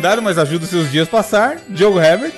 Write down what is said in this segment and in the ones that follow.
calendário, mas ajuda os seus dias a passar. Diogo Herbert.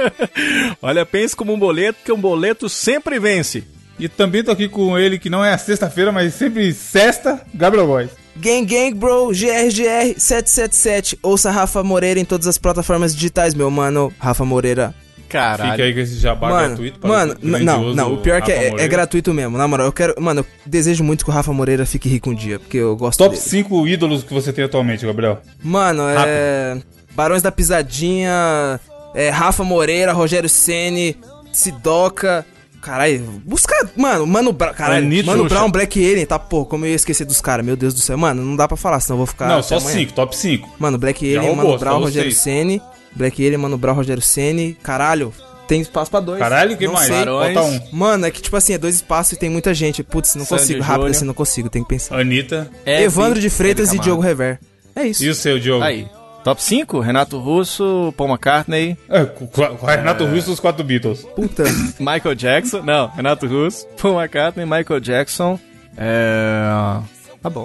Olha, pense como um boleto, que um boleto sempre vence. E também tô aqui com ele, que não é a sexta-feira, mas sempre sexta, Gabriel Góes. Gang Gang Bro, GRGR 777. Ouça Rafa Moreira em todas as plataformas digitais, meu mano. Rafa Moreira. Caralho. Fica aí com esse jabá mano, gratuito. mano, não, não, o pior é que é, é gratuito mesmo. Na moral, eu quero. Mano, eu desejo muito que o Rafa Moreira fique rico um dia, porque eu gosto Top dele. 5 ídolos que você tem atualmente, Gabriel. Mano, é. Barões da Pisadinha, é, Rafa Moreira, Rogério Ceni, Sidoca. Caralho, busca. Mano, Mano Brown. Caralho, Anitta Mano. Brown, Black Alien, tá? Pô, como eu ia esquecer dos caras, meu Deus do céu. Mano, não dá pra falar, senão eu vou ficar. não, só amanhã. 5, top 5. Mano, Black Já Alien, roubou, Mano Brown, Rogério. Ceni. Black Alien, Mano Brown, Rogério Ceni. Caralho, tem espaço pra dois. Caralho, quem Não mais? sei. Falta um. Mano, é que tipo assim, é dois espaços e tem muita gente. Putz, não Sandy consigo. Rápido Júnior. assim, não consigo, tem que pensar. Anitta. Hebe, Evandro de Freitas e Camargo. Diogo Rever. É isso. E o seu, Diogo? Aí. Top 5, Renato Russo, Paul McCartney, É, com, com a- com a Renato Russo e os quatro Beatles. Puta. Michael Jackson. Não, Renato Russo, Paul McCartney, Michael Jackson. É. Tá bom.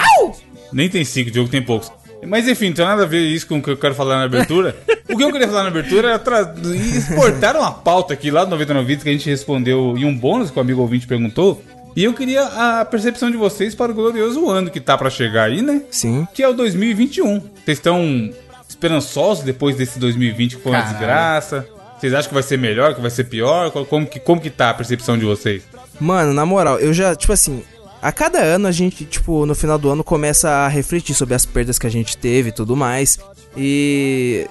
Nem tem 5, Diogo tem poucos. Mas enfim, não tem nada a ver isso com o que eu quero falar na abertura. o que eu queria falar na abertura era tra... exportar uma pauta aqui lá do 99 Vídeos que a gente respondeu em um bônus que o amigo ouvinte perguntou. E eu queria a percepção de vocês para o glorioso ano que tá pra chegar aí, né? Sim. Que é o 2021. Vocês estão esperançosos depois desse 2020 que foi uma Caralho. desgraça? Vocês acham que vai ser melhor, que vai ser pior? Como que, como que tá a percepção de vocês? Mano, na moral, eu já, tipo assim, a cada ano a gente, tipo, no final do ano começa a refletir sobre as perdas que a gente teve e tudo mais. E.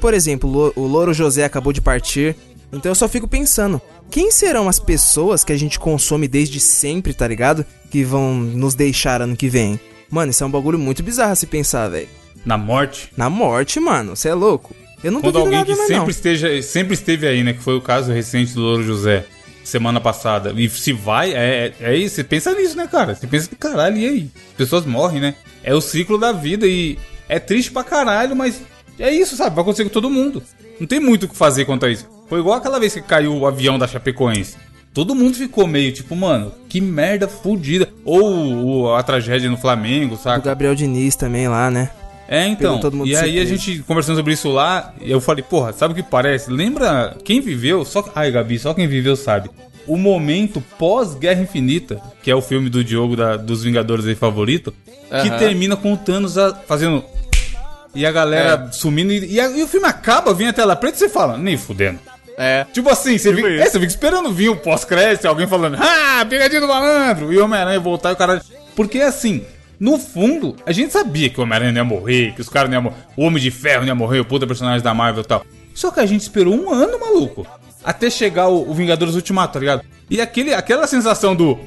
Por exemplo, o Lo- o Louro José acabou de partir. Então eu só fico pensando, quem serão as pessoas que a gente consome desde sempre, tá ligado? Que vão nos deixar ano que vem? Mano, isso é um bagulho muito bizarro se pensar, velho. Na morte? Na morte, mano, você é louco. Eu não Quando alguém nada, que mais, sempre, não. esteja, sempre esteve aí, né? Que foi o caso recente do Louro José, semana passada. E se vai, é, é, é isso. Você pensa nisso, né, cara? Você pensa caralho, e aí? As pessoas morrem, né? É o ciclo da vida e é triste pra caralho, mas é isso, sabe? Vai acontecer com todo mundo. Não tem muito o que fazer quanto a isso. Foi igual aquela vez que caiu o avião da Chapecoense. Todo mundo ficou meio tipo, mano, que merda fodida. Ou o- a tragédia no Flamengo, O saca? Gabriel Diniz também lá, né? É, então. Pegou todo mundo E aí a gente conversando sobre isso lá, e eu falei, porra, sabe o que parece? Lembra quem viveu? Só Ai, Gabi, só quem viveu sabe. O momento pós-Guerra Infinita, que é o filme do Diogo da- dos Vingadores aí favorito, que Aham. termina com o Thanos a- fazendo. E a galera É. sumindo. E, e a- e o filme acaba, vem a tela preta e você fala, nem fudendo. É. Tipo assim, você, Tipo fica, é, você fica esperando vir o pós-crédito, alguém falando, ah, pegadinha do malandro, e o Homem-Aranha voltar e o cara. Porque assim, no fundo, a gente sabia que o Homem-Aranha ia morrer, que os caras não iam morrer, o Homem de Ferro não ia morrer, o puta personagem da Marvel e tal. Só que a gente esperou um ano, maluco, até chegar o, o Vingadores Ultimato, tá ligado? E aquele, aquela sensação do.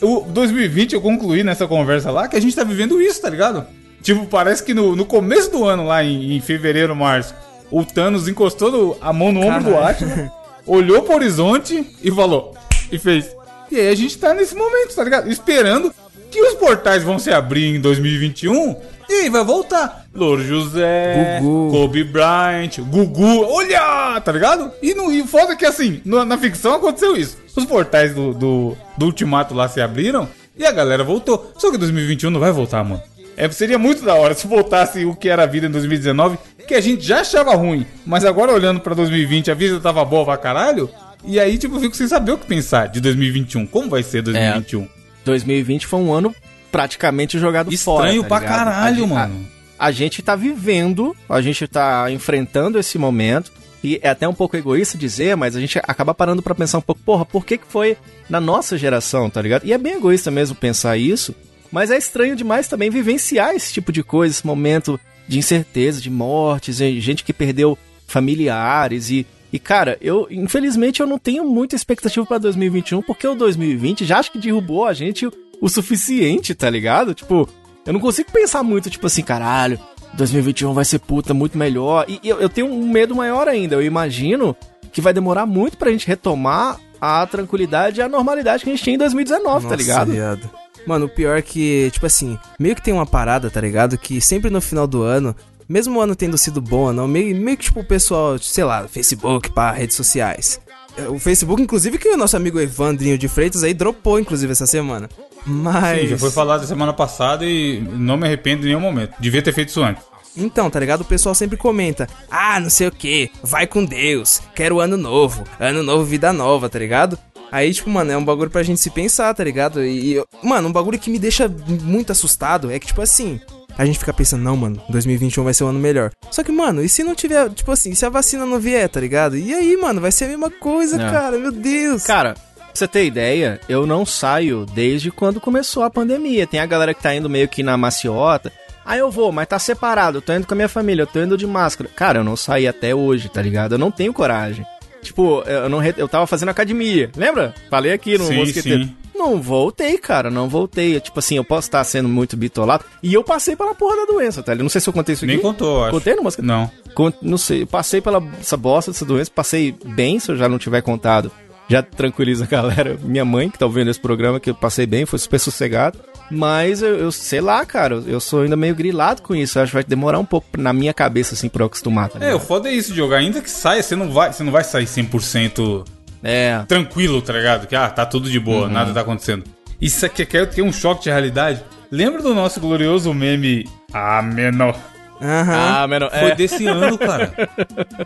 O 2020 eu concluí nessa conversa lá que a gente tá vivendo isso, tá ligado? Tipo, parece que no, no começo do ano, lá em, em fevereiro, março, o Thanos encostou no- a mão no ombro do Caralho. Atila, olhou pro horizonte e falou. E fez. E aí a gente tá nesse momento, tá ligado? Esperando que os portais vão se abrir em 2021 e aí vai voltar. Louro José, Gugu. Kobe Bryant, Gugu, olha, tá ligado? E, no, e foda que assim, no- na ficção aconteceu isso. Os portais do, do, do Ultimato lá se abriram e a galera voltou. Só que 2021 não vai voltar, mano. É, seria muito da hora se voltasse o que era a vida em 2019, que a gente já achava ruim, mas agora olhando pra 2020 a vida tava boa pra caralho. E aí, tipo, eu fico sem saber o que pensar de 2021. Como vai ser 2021? 2020 foi um ano praticamente jogado fora. Estranho tá pra ligado? caralho, A- mano. a gente tá vivendo, a gente tá enfrentando esse momento. E é até um pouco egoísta dizer, mas a gente acaba parando para pensar um pouco, porra, por que, que foi na nossa geração, tá ligado? E é bem egoísta mesmo pensar isso, mas é estranho demais também vivenciar esse tipo de coisa, esse momento de incerteza, de mortes, gente que perdeu familiares e e cara, eu infelizmente eu não tenho muita expectativa para 2021 porque o 2020 já acho que derrubou a gente o, suficiente, tá ligado? Tipo, eu não consigo pensar muito tipo assim, caralho, 2021 vai ser puta muito melhor. E eu, eu tenho um medo maior ainda. Eu imagino que vai demorar muito pra gente retomar a tranquilidade e a normalidade que a gente tinha em 2019, tá Nossa, tá ligado? Viado. Mano, o pior é que, tipo assim, meio que tem uma parada, tá ligado? Que sempre no final do ano mesmo o ano tendo sido bom, não, meio, meio que tipo o pessoal, sei lá, Facebook, pá, redes sociais. É, o Facebook, inclusive, que o nosso amigo Evandrinho de Freitas aí dropou, inclusive, essa semana. Mas. Sim, já foi falado semana passada e não me arrependo em nenhum momento. Devia ter feito isso antes. Então, tá ligado? O pessoal sempre comenta: Ah, não sei o que, vai com Deus, quero ano novo, ano novo, vida nova, tá ligado? Aí, tipo, mano, é um bagulho pra gente se pensar, tá ligado? E, mano, um bagulho que me deixa muito assustado é que, tipo assim, a gente fica pensando, não, mano, 2021 vai ser um ano melhor. Só que, mano, e se não tiver, tipo assim, se a vacina não vier, tá ligado? E aí, mano, vai ser a mesma coisa, é. cara, meu Deus. Cara, pra você ter ideia, eu não saio desde quando começou a pandemia. Tem a galera que tá indo meio que na maciota. Aí eu vou, mas tá separado, eu tô indo com a minha família, eu tô indo de máscara. Cara, eu não saí até hoje, tá ligado? Eu não tenho coragem. Tipo, eu, não, eu tava fazendo academia, lembra? Falei aqui no sim, Mosqueteiro. Sim. Não voltei, cara, não voltei. Tipo assim, eu posso estar sendo muito bitolado. E eu passei pela porra da doença, tá? Eu não sei se eu contei isso aqui. Nem contou, acho. Contei no música? Não. Cont não sei, eu passei pela essa bosta dessa doença, passei bem, se eu já não tiver contado. Já tranquiliza a galera. Minha mãe, que tá ouvindo esse programa, que eu passei bem, foi super sossegado. Mas eu, eu, sei lá, cara, eu sou ainda meio grilado com isso. Eu acho que vai demorar um pouco na minha cabeça, assim, pra eu acostumar. Tá é, o foda é isso, Diogo. Ainda que saia, você não vai, você não vai sair 100% é. tranquilo, tá ligado? Que, ah, tá tudo de boa, uhum. nada tá acontecendo. Isso aqui quer ter um choque de realidade. Lembra do nosso glorioso meme Ah, menor? Uhum. Ah, menor. Foi é. desse ano, cara.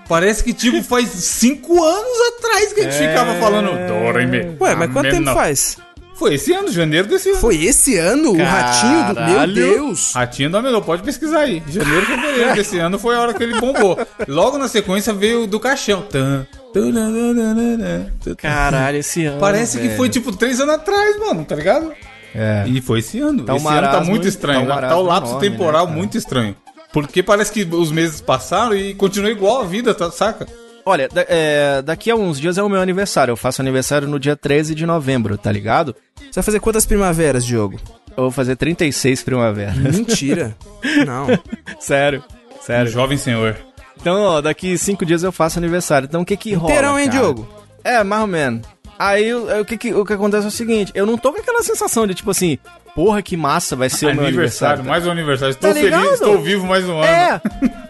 Parece que, tipo, faz cinco anos atrás que a gente é... ficava falando Dorime. Ué, mas quanto tempo faz? Foi esse ano, janeiro desse ano. Foi esse ano? Caralho. O ratinho do. Meu Deus! Ratinho do Amelô, pode pesquisar aí. Janeiro, fevereiro desse ano foi a hora que ele bombou. Logo na sequência veio do caixão. Caralho, esse ano. Parece velho. que foi tipo três anos atrás, mano, tá ligado? É. E foi esse ano. Tá esse ano tá muito estranho. Tá, tá o lapso enorme, temporal né, muito estranho. Porque parece que os meses passaram e continua igual a vida, tá, saca? Olha, é, daqui a uns dias é o meu aniversário. Eu faço aniversário no dia 13 de novembro, tá ligado? Você vai fazer quantas primaveras, Diogo? Eu vou fazer 36 primaveras. Mentira. Não. sério, sério. Um jovem senhor. Então, ó, daqui cinco dias eu faço aniversário. Então o que que rola? Inteirão, hein, Diogo? É, mais ou menos. Aí o que, que, o que acontece é o seguinte: eu não tô com aquela sensação de tipo assim, porra, que massa, vai ser o meu aniversário. Mais um aniversário. Estou tá feliz, estou vivo mais um ano. É,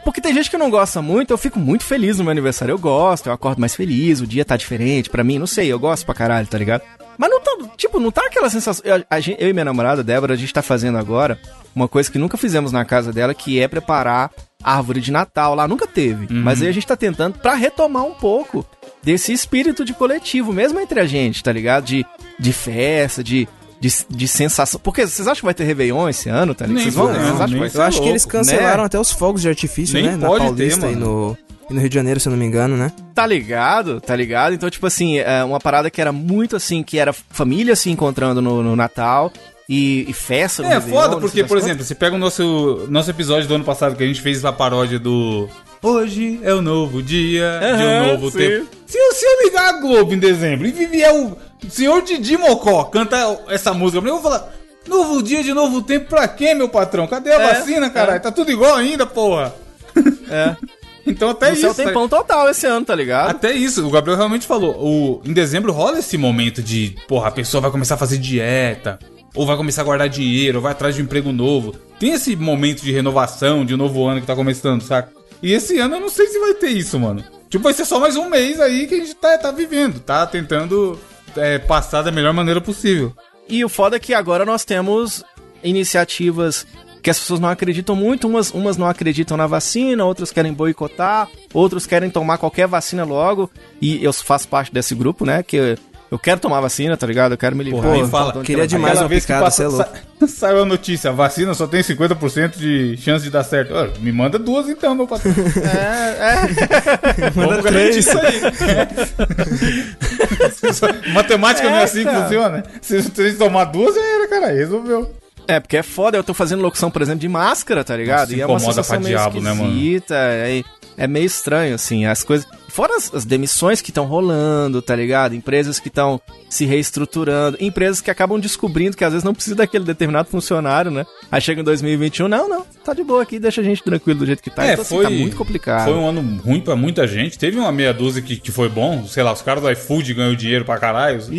porque tem gente que não gosta muito, eu fico muito feliz no meu aniversário. Eu gosto, eu acordo mais feliz, o dia tá diferente pra mim, não sei, eu gosto pra caralho, tá ligado? Mas não tá, tipo, não tá aquela sensação. Eu, a gente, eu e minha namorada, Débora, a gente tá fazendo agora uma coisa que nunca fizemos na casa dela, que é preparar árvore de Natal lá, nunca teve. Uhum. Mas aí a gente tá tentando para retomar um pouco desse espírito de coletivo, mesmo entre a gente, tá ligado? De, de festa, de, de, de sensação. Porque vocês acham que vai ter Réveillon esse ano, tá ligado? Vocês vão, não, vocês acham que vai ser Eu acho louco, que eles cancelaram né? até os fogos de artifício, nem né? Na Paulista ter, e no, e no Rio de Janeiro, se eu não me engano, né? Tá ligado, tá ligado? Então, tipo assim, é uma parada que era muito assim, que era família se encontrando no, no Natal e, e festa. É, foda, porque, por exemplo, você pega o nosso, nosso episódio do ano passado que a gente fez a paródia do. Hoje é o novo dia uhum, de um novo sim. tempo. Se, se eu ligar a Globo em dezembro e vier o senhor Didi Mocó canta essa música, eu vou falar. Novo dia de novo tempo pra quê, meu patrão? Cadê a é, vacina, caralho? É. Tá tudo igual ainda, porra. É. Então até isso. Você tem pão total esse ano, tá ligado? Até isso, o Gabriel realmente falou. O, em dezembro rola esse momento de, porra, a pessoa vai começar a fazer dieta, ou vai começar a guardar dinheiro, ou vai atrás de um emprego novo. Tem esse momento de renovação, de novo ano que tá começando, saca? E esse ano eu não sei se vai ter isso, mano. Tipo, vai ser só mais um mês aí que a gente tá, tá vivendo, tá tentando é, passar da melhor maneira possível. E o foda é que agora nós temos iniciativas que as pessoas não acreditam muito, umas, umas não acreditam na vacina, outras querem boicotar, outros querem tomar qualquer vacina logo, e eu faço parte desse grupo, né, que Eu quero tomar vacina, tá ligado? Eu quero me livrar. Porra, aí fala, de queria cloroquina. demais uma vez que picada, passa, cê é louco. sa- saiu a notícia, a vacina só tem 50% de chance de dar certo. Ó, me manda duas então, meu patrão. Vamos garantir isso aí. Matemática não é assim que funciona. Se você tomar duas, já era, cara. Resolveu. É, porque é foda, eu tô fazendo locução, por exemplo, de máscara, tá ligado? Nossa, e é uma incomoda sensação pra meio diabo, né, mano? esquisita, é, meio estranho, assim, as coisas... Fora as, as demissões que estão rolando, tá ligado? Empresas que estão se reestruturando, empresas que acabam descobrindo que às vezes não precisa daquele determinado funcionário, né? Aí chega em 2021, não, não, tá de boa aqui, deixa a gente tranquilo do jeito que tá. É, então, assim, foi- tá muito complicado. Foi um ano ruim pra muita gente. Teve uma meia dúzia que, que foi bom. Sei lá, os caras do iFood ganham dinheiro pra caralho. Isso.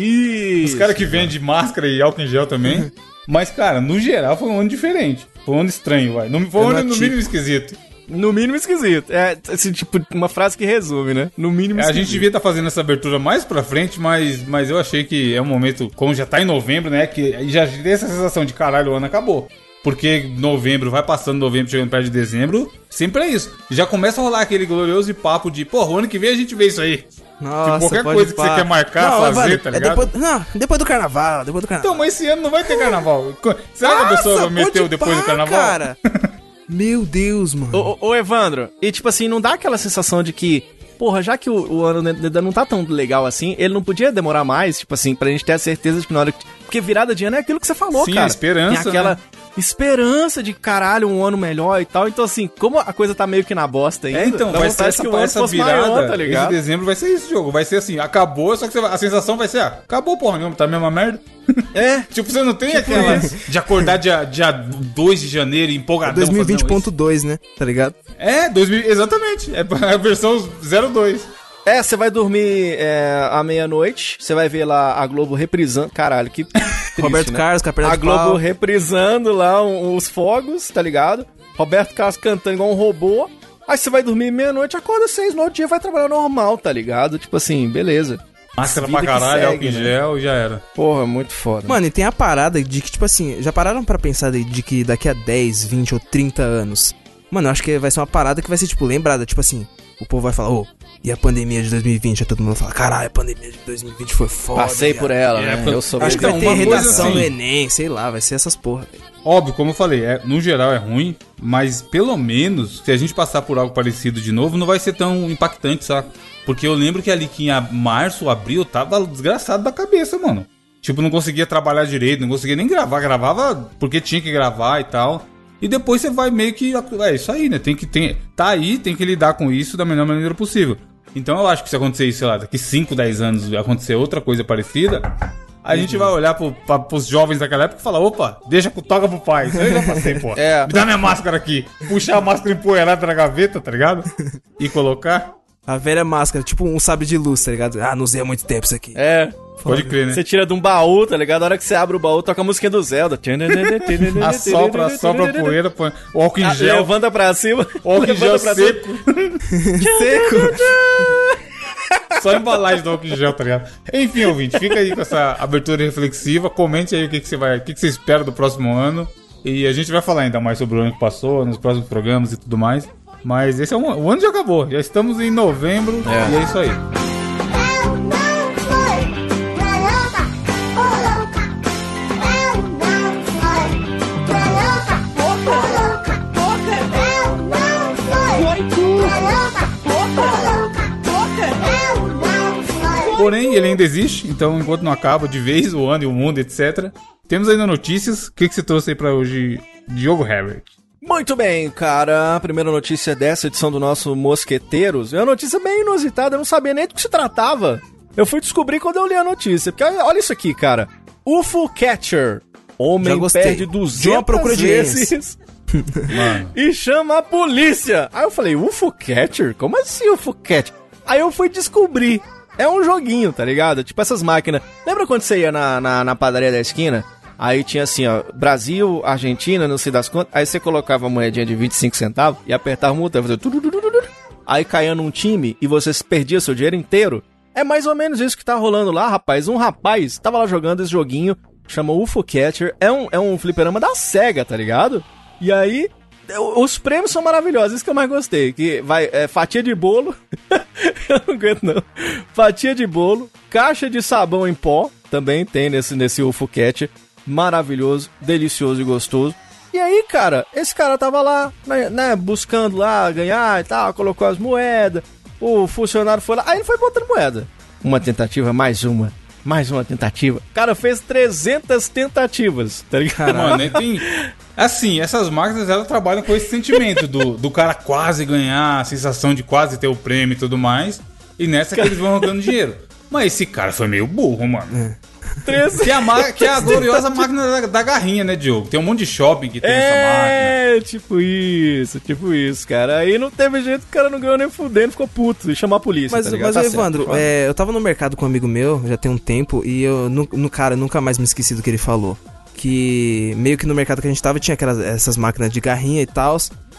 os caras que vendem máscara e álcool em gel também. Mas, cara, no geral foi um ano diferente. Foi um ano estranho, vai. No- Foi um Ano no mínimo esquisito. No mínimo esquisito. É, assim, tipo, uma frase que resume, né? No mínimo É, A esquisito. gente devia estar fazendo essa abertura mais pra frente, mas, mas eu achei que é um momento, como já tá em novembro, né? Que já tem essa sensação de caralho, o ano acabou. Porque novembro, vai passando novembro, chegando perto de dezembro, sempre é isso. Já começa a rolar aquele glorioso papo de, porra, o ano que vem a gente vê isso aí. Nossa, qualquer pode coisa que você quer marcar, Não, fazer, tá é ligado? depois, não, depois do carnaval, depois do carnaval. Então, mas esse ano não vai ter carnaval. Será que a pessoa meteu depois do carnaval? cara. Meu Deus, mano. Ô, ô, ô, Evandro, e tipo assim, não dá aquela sensação de que, porra, já que o, o ano ainda não tá tão legal assim, ele não podia demorar mais, tipo assim, pra gente ter a certeza de que na hora que. Porque virada de ano é aquilo que você falou, Sim, cara. a esperança, Tem aquela né? esperança de caralho, um ano melhor e tal. Então, assim, como a coisa tá meio que na bosta ainda, É, então, vai ser essa, que o ano essa fosse virada. maior, tá esse ligado? dezembro vai ser isso, jogo. Vai ser assim, acabou, só que vai- a sensação vai ser, ah, acabou, porra nenhuma, tá a mesma merda. É. Tipo, você não tem aquela de acordar dia, dia 2 de janeiro empolgadão. falando, não, isso- 2020.2, né? Tá ligado? É, 2000, exatamente. É a versão 02. É, você vai dormir é, à meia-noite, você vai ver lá a Globo reprisando. Caralho, que. triste, Roberto né? Carlos, com a Globo pau. reprisando lá um- os fogos, tá ligado? Roberto Carlos cantando igual um robô. Aí você vai dormir meia-noite, acorda seis no outro dia vai trabalhar normal, tá ligado? Tipo assim, beleza. Máscara pra caralho, álcool em né? gel e já era. Porra, muito foda. Mano, e tem a parada de que, tipo assim, já pararam pra pensar de, de que daqui a 10, 20 ou 30 anos. Mano, eu acho que vai ser uma parada que vai ser, tipo, lembrada. Tipo assim, o povo vai falar, ô, e a pandemia de 2020? Aí todo mundo fala, caralho, a pandemia de 2020 foi foda. Passei por ela, É, né? porque- Eu sou Acho que vai ter redação assim- do Enem, sei lá, vai ser essas porra. Óbvio, como eu falei, é, no geral é ruim, mas pelo menos, se a gente passar por algo parecido de novo, não vai ser tão impactante, saca? Porque eu lembro que ali que em março, abril, tava desgraçado da cabeça, mano. Tipo, não conseguia trabalhar direito, não conseguia nem gravar. Gravava porque tinha que gravar e tal. E depois você vai meio que. É isso aí, né? Tem que. Tem, tá aí, tem que lidar com isso da melhor maneira possível. Então eu acho que se acontecer isso, sei lá, daqui 5, 10 anos acontecer outra coisa parecida, a gente vai olhar pro, pra, pros jovens daquela época e falar, opa, deixa, toca pro pai. Isso aí eu já passei, pô. É. Me dá minha máscara aqui. Puxar a máscara empoeirada na gaveta, tá ligado? E colocar. A velha máscara, tipo um sabre de luz, tá ligado? Ah, não usei há muito tempo isso aqui. É. Pode crer, né? Você tira de um baú, tá ligado? Na hora que você abre o baú, toca a música do Zelda. Assopra, assopra a poeira, põe o álcool em Ah, gel. Levanta pra cima. O álcool em gel levanta pra cima. seco. Seco. Só embalagem do álcool em gel, tá ligado? Enfim, ouvinte, fica aí com essa abertura reflexiva. Comente aí o que, que você vai, o que, que você espera do próximo ano. E a gente vai falar ainda mais sobre o ano que passou, nos próximos programas e tudo mais. Mas esse é um, o ano já acabou. Já estamos em novembro e é isso aí. Porém, ele ainda existe, então enquanto não acaba de vez o ano e o mundo, etc. Temos ainda notícias. O que, que você trouxe aí pra hoje, Diogo Herbert? Muito bem, cara. A primeira notícia dessa edição do nosso Mosqueteiros é uma notícia bem inusitada. Eu não sabia nem do que se tratava. Eu fui descobrir quando eu li a notícia. Porque olha isso aqui, cara. UFO Catcher. Homem perde De 200 uma procura de vezes e chama a polícia. Aí eu falei, UFO Catcher? Como assim UFO Catcher? Aí eu fui descobrir. É um joguinho, tá ligado? Tipo essas máquinas. Lembra quando você ia na, na, na padaria da esquina? Aí tinha assim, ó, Brasil, Argentina, não sei das quantas. Aí você colocava a moedinha de 25 centavos e apertava o botão, fazia. Aí caía num time e você perdia seu dinheiro inteiro. É mais ou menos isso que tá rolando lá, rapaz. Um rapaz tava lá jogando esse joguinho, chama UFO Catcher. É um, é um fliperama da SEGA, tá ligado? E aí, Os prêmios são maravilhosos, isso que eu mais gostei. Que vai é, fatia de bolo. eu não aguento, não. Fatia de bolo, caixa de sabão em pó, também tem nesse, nesse UFO Cat. Maravilhoso, delicioso e gostoso. E aí, cara, esse cara tava lá, né, né, buscando lá ganhar e tal, colocou as moedas. O funcionário foi lá, aí ele foi botando moeda. Uma tentativa, mais uma. Mais uma tentativa. O cara fez 300 tentativas, tá ligado? Mano, tem. Assim, essas máquinas elas trabalham com esse sentimento do, do cara quase ganhar, a sensação de quase ter o prêmio e tudo mais. E nessa que eles vão jogando dinheiro. Mas esse cara foi meio burro, mano. Que é a, ma- que é a gloriosa máquina da, da garrinha, né, Diogo? Tem um monte de shopping que tem essa máquina. É, tipo isso, tipo isso, cara. Aí não teve jeito, o cara não ganhou nem fudendo, ficou puto e chamou a polícia. Mas, tá mas Tá certo, Evandro, é, eu tava no mercado com um amigo meu, já tem um tempo, e eu, no, no cara, nunca mais me esqueci do que ele falou. Que meio que no mercado que a gente tava tinha aquelas essas máquinas de garrinha e tal.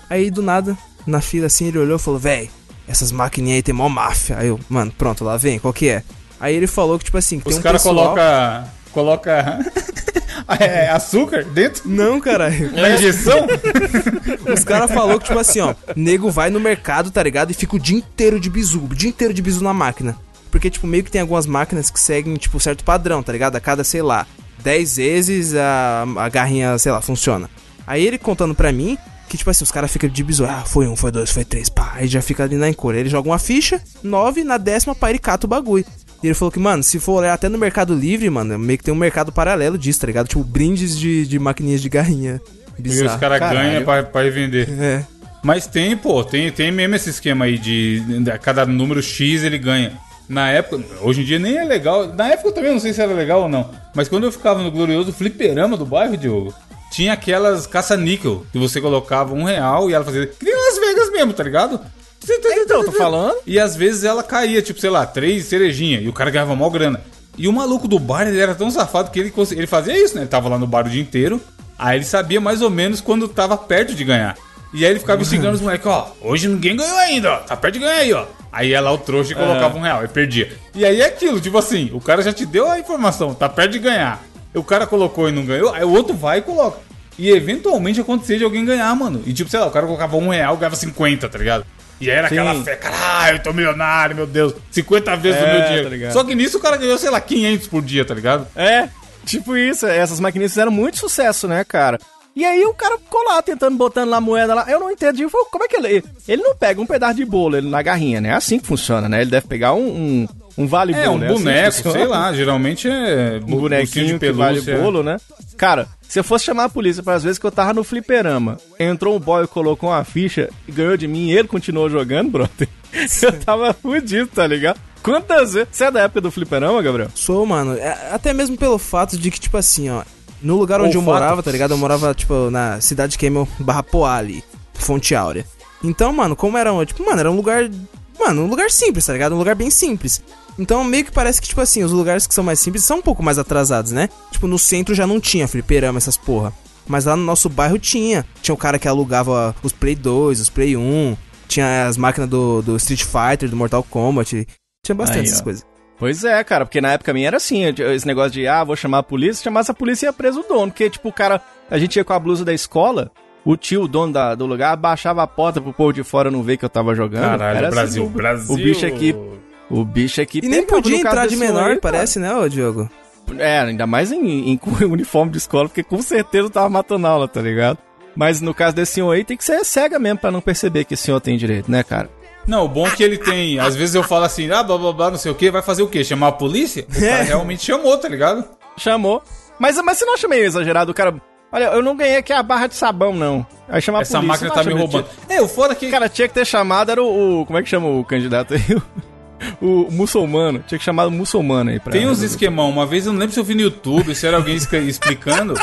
Aí do nada, na fila assim, ele olhou e falou: Véi, essas maquininhas aí tem mó máfia. Aí eu, mano, pronto, lá vem, qual que é? Aí ele falou que, tipo assim, que Os tem um caras pessoal... colocam. Coloca. é, açúcar dentro Não, caralho. da injeção? Os caras falou que, tipo assim, ó, nego vai no mercado, tá ligado? E fica o dia inteiro de bizu, o dia inteiro de bizu na máquina. Porque, tipo, meio que tem algumas máquinas que seguem, tipo, certo padrão, tá ligado? A cada, sei lá, 10 vezes a, a garrinha, sei lá, funciona. Aí ele contando pra mim que, tipo assim, os caras ficam de bizu, ah, foi um, foi dois, foi três, pá. Aí já fica ali na encor. Aí ele joga uma ficha, nove, na décima, pá, ele cata o bagulho. E ele falou que, mano, se for olhar até no Mercado Livre, mano, meio que tem um mercado paralelo disso, tá ligado? Tipo, brindes de, de maquininhas de garrinha. E Bizarro. os caras ganham pra, pra revender. É. Mas tem, pô, tem, tem mesmo esse esquema aí de, de cada número X ele ganha. Na época, hoje em dia nem é legal. Na época eu também não sei se era legal ou não. Mas quando eu ficava no glorioso fliperama do bairro, Diogo, tinha aquelas caça-níquel que você colocava um real e ela fazia. Que nem Las Vegas mesmo, tá ligado? Então, tô falando. E às vezes ela caía, tipo, sei lá, três cerejinha e o cara ganhava mó grana. E o maluco do bar, ele era tão safado que ele, ele fazia isso, né? Ele tava lá no bar o dia inteiro, aí ele sabia mais ou menos quando tava perto de ganhar. E aí ele ficava instigando os moleques, ó, hoje ninguém ganhou ainda, ó, tá perto de ganhar aí, ó. Aí ia lá o trouxa e colocava um real, e perdia. E aí é aquilo, tipo assim, o cara já te deu a informação, tá perto de ganhar. O cara colocou e não ganhou, aí o outro vai e coloca. E eventualmente acontecia de alguém ganhar, mano. E tipo, sei lá, o cara colocava um real, ganhava 50, tá ligado? E aí era Sim. aquela fé, caralho, eu tô milionário, meu Deus. 50 vezes o É, meu tá dinheiro. ligado. Só que nisso o cara ganhou, sei lá, 500 por dia, tá ligado? É, tipo isso. Essas maquininhas fizeram muito sucesso, né, cara? E aí o cara ficou lá tentando, botando lá a moeda lá. Eu não entendi. eu falei, Como é que ele. Ele não pega um pedaço de bolo ele, na garrinha, né? É assim que funciona, né? Ele deve pegar um, um, um vale É, bolo. um né? Assim boneco, funciona. sei lá, geralmente é Um bonequinho que vale bolo, né? Cara, se eu fosse chamar a polícia para as vezes que eu tava no fliperama, entrou um boy, colocou uma ficha e ganhou de mim e ele continuou jogando, brother. Eu tava fudido, tá ligado? Quantas vezes. Você é da época do fliperama, Gabriel? Sou, mano. É, Até mesmo pelo fato de que, tipo assim, ó. No lugar onde eu Olfato. morava, tá ligado? Eu morava, tipo, na cidade Camel barra Poá ali, Fonte Áurea. Então, mano, como era um. Tipo, mano, era um lugar. Mano, um lugar simples, tá ligado? Um lugar bem simples. Então, meio que parece que, tipo assim, os lugares que são mais simples são um pouco mais atrasados, né? Tipo, no centro já não tinha fliperama, essas porra. Mas lá no nosso bairro tinha. Tinha um cara que alugava os Play 2, os Play 1. Tinha as máquinas do, do Street Fighter, do Mortal Kombat. Tinha bastante Aí, essas ó. coisas. Pois é, cara, porque na época minha era assim, esse negócio de, ah, vou chamar a polícia, se chamasse a polícia ia preso o dono, porque, tipo, o cara, a gente ia com a blusa da escola, o tio, o dono da- do lugar, abaixava a porta pro povo de fora não ver que eu tava jogando. Caralho, Era assim, Brasil, o- Brasil. O bicho aqui, o bicho aqui... E nem podia entrar de menor, aí, parece, né, ô Diogo? É, ainda mais em, em com uniforme de escola, porque com certeza eu tava matando aula, tá ligado? Mas no caso desse senhor aí, tem que ser cega mesmo pra não perceber que esse senhor tem direito, né, cara? Não, o bom é que ele tem. Às vezes eu falo assim, ah, blá blá blá, não sei o que, vai fazer o quê? Chamar a polícia? O cara realmente chamou, tá ligado? Chamou. Mas, mas você não acha meio exagerado? O cara. Olha, eu não ganhei aqui a barra de sabão, não. Aí chama a Essa polícia. máquina não tá me roubando. É, o fora que. Cara, tinha que ter chamado, era o. o- como é que chama o candidato aí? O, muçulmano. Tinha que chamar o muçulmano aí pra. Tem uns esquemão. Uma vez eu não lembro se eu vi no YouTube, se era alguém explicando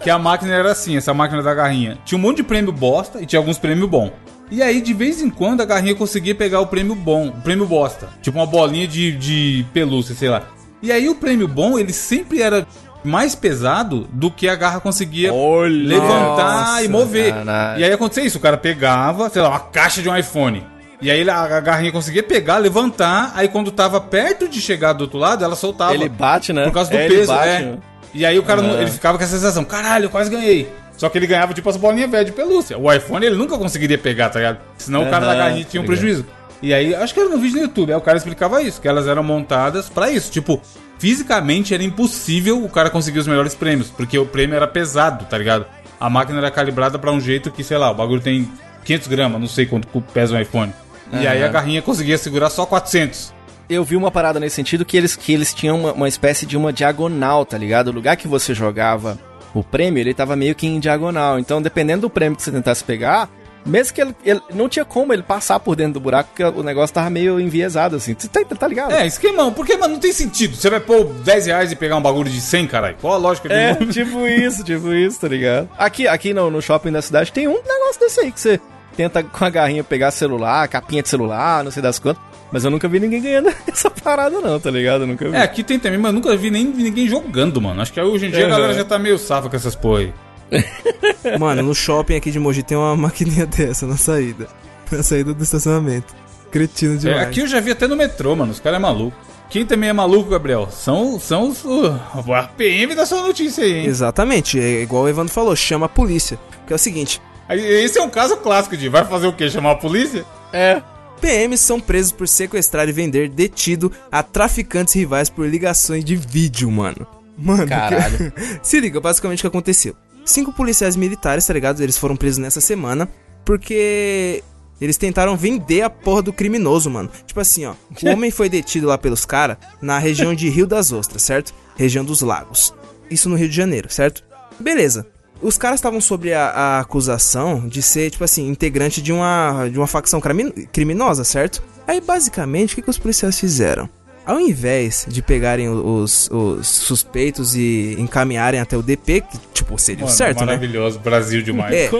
que a máquina era assim, essa máquina da garrinha. Tinha um monte de prêmio bosta e tinha alguns prêmios bom. E aí, de vez em quando, a garrinha conseguia pegar o prêmio bom, o prêmio bosta. Tipo uma bolinha de, de pelúcia, sei lá. E aí o prêmio bom, ele sempre era mais pesado do que a garra conseguia Olha! levantar Nossa, e mover. caralho. E aí acontecia isso, o cara pegava, sei lá, uma caixa de um iPhone. E aí a garrinha conseguia pegar, levantar, aí quando tava perto de chegar do outro lado, ela soltava. Ele bate, né? Por causa do É, ele peso, bate, é. né? E aí o cara, É. ele ficava com essa sensação, caralho, eu quase ganhei. Só que ele ganhava tipo as bolinhas velhas de pelúcia. O iPhone ele nunca conseguiria pegar, tá ligado? Senão o cara da garrinha tinha um tá prejuízo. E aí, acho que era no vídeo no YouTube, aí o cara explicava isso, que elas eram montadas pra isso. Tipo, fisicamente era impossível o cara conseguir os melhores prêmios, porque o prêmio era pesado, tá ligado? A máquina era calibrada pra um jeito que, sei lá, o bagulho tem 500 gramas, não sei quanto pesa um iPhone. E aí a garrinha conseguia segurar só 400. Eu vi uma parada nesse sentido que eles, que eles tinham uma, uma espécie de uma diagonal, tá ligado? O lugar que você jogava o prêmio, ele tava meio que em diagonal. Então, dependendo do prêmio que você tentasse pegar, mesmo que ele, ele- não tinha como ele passar por dentro do buraco, porque o negócio tava meio enviesado, assim. Você tá, tá ligado? É, esquemão, porque, mano, não tem sentido. Você vai pôr 10 reais e pegar um bagulho de 100, caralho. Qual a lógica do É, tipo isso, tipo isso, tá ligado? Aqui, aqui no, no shopping da cidade tem um negócio desse aí que você tenta com a garrinha pegar celular, capinha de celular, não sei das quantas. Mas eu nunca vi ninguém ganhando essa parada, não, tá ligado? Eu nunca vi. É, aqui tem também, mas eu nunca vi nem ninguém jogando, mano. Acho que hoje em dia a Uhum. galera já tá meio safa com essas porra aí. Mano, no shopping aqui de Mogi tem uma maquininha dessa na saída. Na saída do estacionamento. Cretino É, demais. aqui eu já vi até no metrô, mano. Os caras é maluco. Quem também é maluco, Gabriel? São, são os uh, o RPM da sua notícia aí, hein? Exatamente, é igual o Evandro falou, chama a polícia. Que é o seguinte, Esse é um caso clássico de vai fazer o quê? Chamar a polícia? É. PMs são presos por sequestrar e vender detido a traficantes rivais por ligações de vídeo, mano. Mano, Caralho. se liga, basicamente o que aconteceu. Cinco policiais militares, tá ligado? Eles foram presos nessa semana porque eles tentaram vender a porra do criminoso, mano. Tipo assim, ó. O homem foi detido lá pelos caras na região de Rio das Ostras, certo? Região dos Lagos. Isso no Rio de Janeiro, certo? Beleza. Os caras estavam sobre a, a acusação de ser, tipo assim, integrante de uma, de uma facção criminosa, certo? Aí, basicamente, o que, que os policiais fizeram? Ao invés de pegarem os, os suspeitos e encaminharem até o DP, que, tipo, seria o Mano, certo, né? maravilhoso, Brasil demais. É.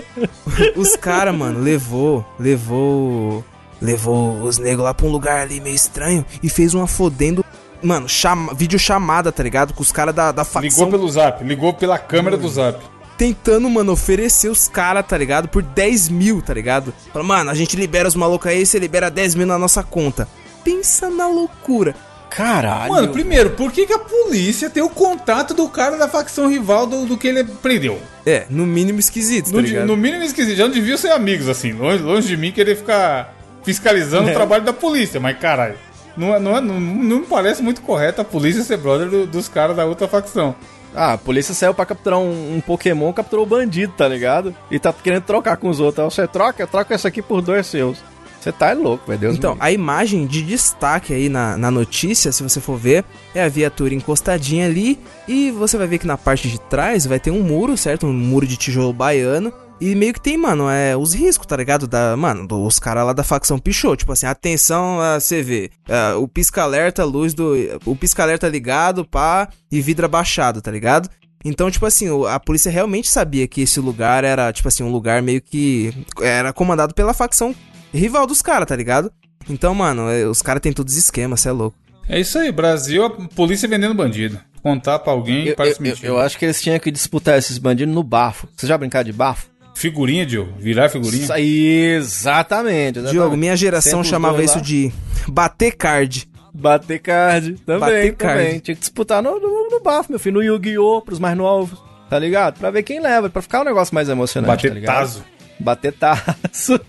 Os caras, mano, levou, levou, levou os negros lá pra um lugar ali meio estranho e fez uma fodendo, mano, chama, vídeo chamada, tá ligado? Com os caras da, da Ligou facção pelo zap, ligou pela câmera do zap. Tentando, mano, oferecer os caras, tá ligado? Por 10 mil, tá ligado? Fala, mano, a gente libera os malucos aí, você libera 10 mil na nossa conta. Pensa na loucura. Caralho. Mano, primeiro, por que, que a polícia tem o contato do cara da facção rival do, do que ele prendeu? É, no mínimo esquisito, tá No, di- ligado? no mínimo esquisito, já não deviam ser amigos assim, longe, longe de mim querer ficar fiscalizando É. o trabalho da polícia, mas caralho, não, é- não, é- não, não me parece muito correto a polícia ser brother do- dos caras da outra facção. Ah, a polícia saiu pra capturar um, um Pokémon, capturou o bandido, tá ligado? E tá querendo trocar com os outros. Aí Você troca, troca esse aqui por dois seus. Você tá louco, velho. Deus Então, me livre. a imagem de destaque aí na, na notícia, se você for ver, é a viatura encostadinha ali. E você vai ver que na parte de trás vai ter um muro, certo? Um muro de tijolo baiano. E meio que tem, mano, é os riscos, tá ligado? Da, mano, dos caras lá da facção pichou. Tipo assim, atenção, a você vê. é, o pisca-alerta, luz do. O pisca-alerta ligado, pá, e vidro abaixado, tá ligado? Então, tipo assim, a polícia realmente sabia que esse lugar era, tipo assim, um lugar meio que. Era comandado pela facção rival dos caras, tá ligado? Então, mano, é, os caras têm todos os esquemas, cê é louco. É isso aí, Brasil, a polícia vendendo bandido. Contar pra alguém Eu, parece eu- eu- mentira. eu acho que eles tinham que disputar esses bandidos no bafo. Você já brincaram de bafo? Figurinha, Diogo, virar figurinha. Isso aí, exatamente. exatamente. Diogo, minha geração os chamava isso de bater card. Bater card. Também, Bater card. também. Tinha que disputar no, no, no bafo, meu filho. No Yu-Gi-Oh! pros mais novos. Tá ligado? Pra ver quem leva, pra ficar um negócio mais emocionante, Bater tá ligado? taso. Bater tazo.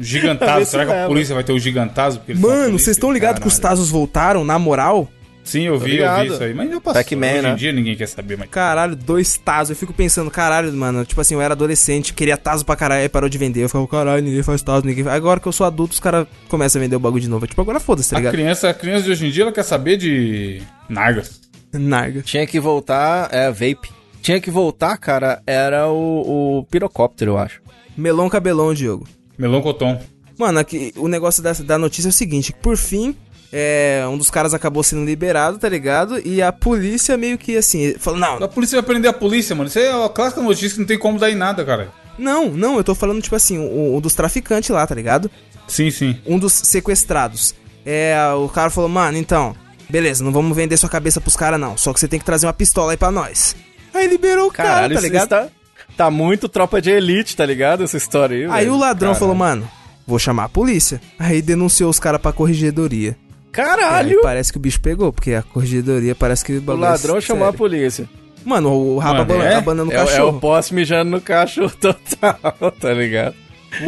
Gigantazo. se Será que a leva. polícia vai ter o gigantazo? Mano, vocês estão ligados que os. Tazos voltaram, na moral? Sim, eu vi, eu vi isso aí. Mas já passou. Pac-Man, Hoje em né? dia ninguém quer saber mais. Caralho, dois Tazos. Eu fico pensando, caralho, mano. Tipo assim, eu era adolescente, queria Tazo pra caralho, aí parou de vender. Eu ficava, caralho, ninguém faz Tazo, ninguém faz. Agora que eu sou adulto, os caras começam a vender o bagulho de novo. Tipo, agora foda-se, tá A ligado? criança, a criança de hoje em dia, ela quer saber de Nargas. Narga. Tinha que voltar, é, vape. Tinha que voltar, cara, era o, o pirocóptero, eu acho. Melão cabelão, Diogo. Meloncoton. Mano, aqui, o negócio da, da notícia é o seguinte: que por fim, é, um dos caras acabou sendo liberado, tá ligado? E a polícia meio que assim, falou: não, A polícia vai prender a polícia, mano. Isso é a clássica notícia que não tem como dar em nada, cara. não, não, eu tô falando, tipo assim, o, o dos traficantes lá, tá ligado? Sim, sim. Um dos sequestrados. É, o cara falou: mano, então, beleza, não vamos vender sua cabeça pros caras, não. Só que você tem que trazer uma pistola aí pra nós. Aí liberou o cara, Caralho, tá isso ligado? Tá, tá muito tropa de elite, tá ligado? Essa história aí, Aí velho. o ladrão Caralho. falou: mano, vou chamar a polícia. Aí denunciou os caras pra corregedoria. Caralho! Aí parece que o bicho pegou, porque a corregedoria parece que O ladrão chamou a polícia. Mano, o rabo Mano, é? abanando o É, é o cachorro. poste mijando no cachorro total, tá ligado?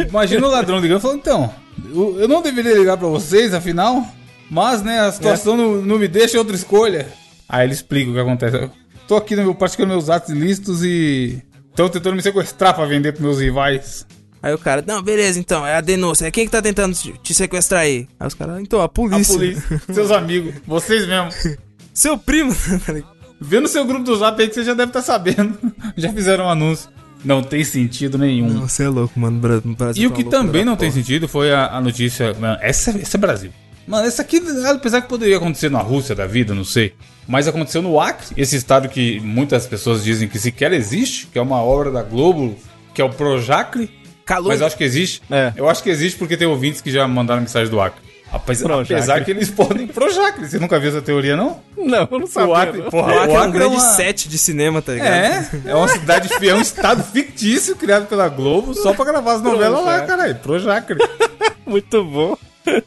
Imagina o ladrão ligando e falando, então, eu, não deveria ligar pra vocês, afinal, mas, né, a situação não, não me deixa outra escolha. Aí ele explica o que acontece. Eu tô aqui no meu, praticando meus atos ilícitos e estão tentando me sequestrar pra vender pros meus rivais. Aí o cara, não, beleza, então, é a denúncia. Quem que tá tentando te sequestrar aí? Aí os caras, então, a A polícia. polícia, seus amigos, vocês mesmo. Seu primo. Vê no seu grupo do zap aí que você já deve estar sabendo. Já fizeram um anúncio. Não tem sentido nenhum. Você é louco, mano. Bra- Brasil E o tá que também da não tem porra. sentido foi a, a notícia. Mano, essa, essa é Brasil. Mano, essa aqui, apesar que poderia acontecer na Rússia da vida, não sei. Mas aconteceu no Acre, esse estado que muitas pessoas dizem que sequer existe, que é uma obra da Globo, que é o Projacre. Calor. Mas eu acho que existe. É. Eu acho que existe porque tem ouvintes que já mandaram mensagem do Acre. Apesar, apesar que eles podem. Projacre, você nunca viu essa teoria, não? Não, eu não sabia. o Acre, não. porra, O Acre é um Acre grande uma- set de cinema, tá ligado? É, é uma cidade, é um estado fictício criado pela Globo só pra gravar as novelas lá, Projacre. caralho. Projacre. Muito bom.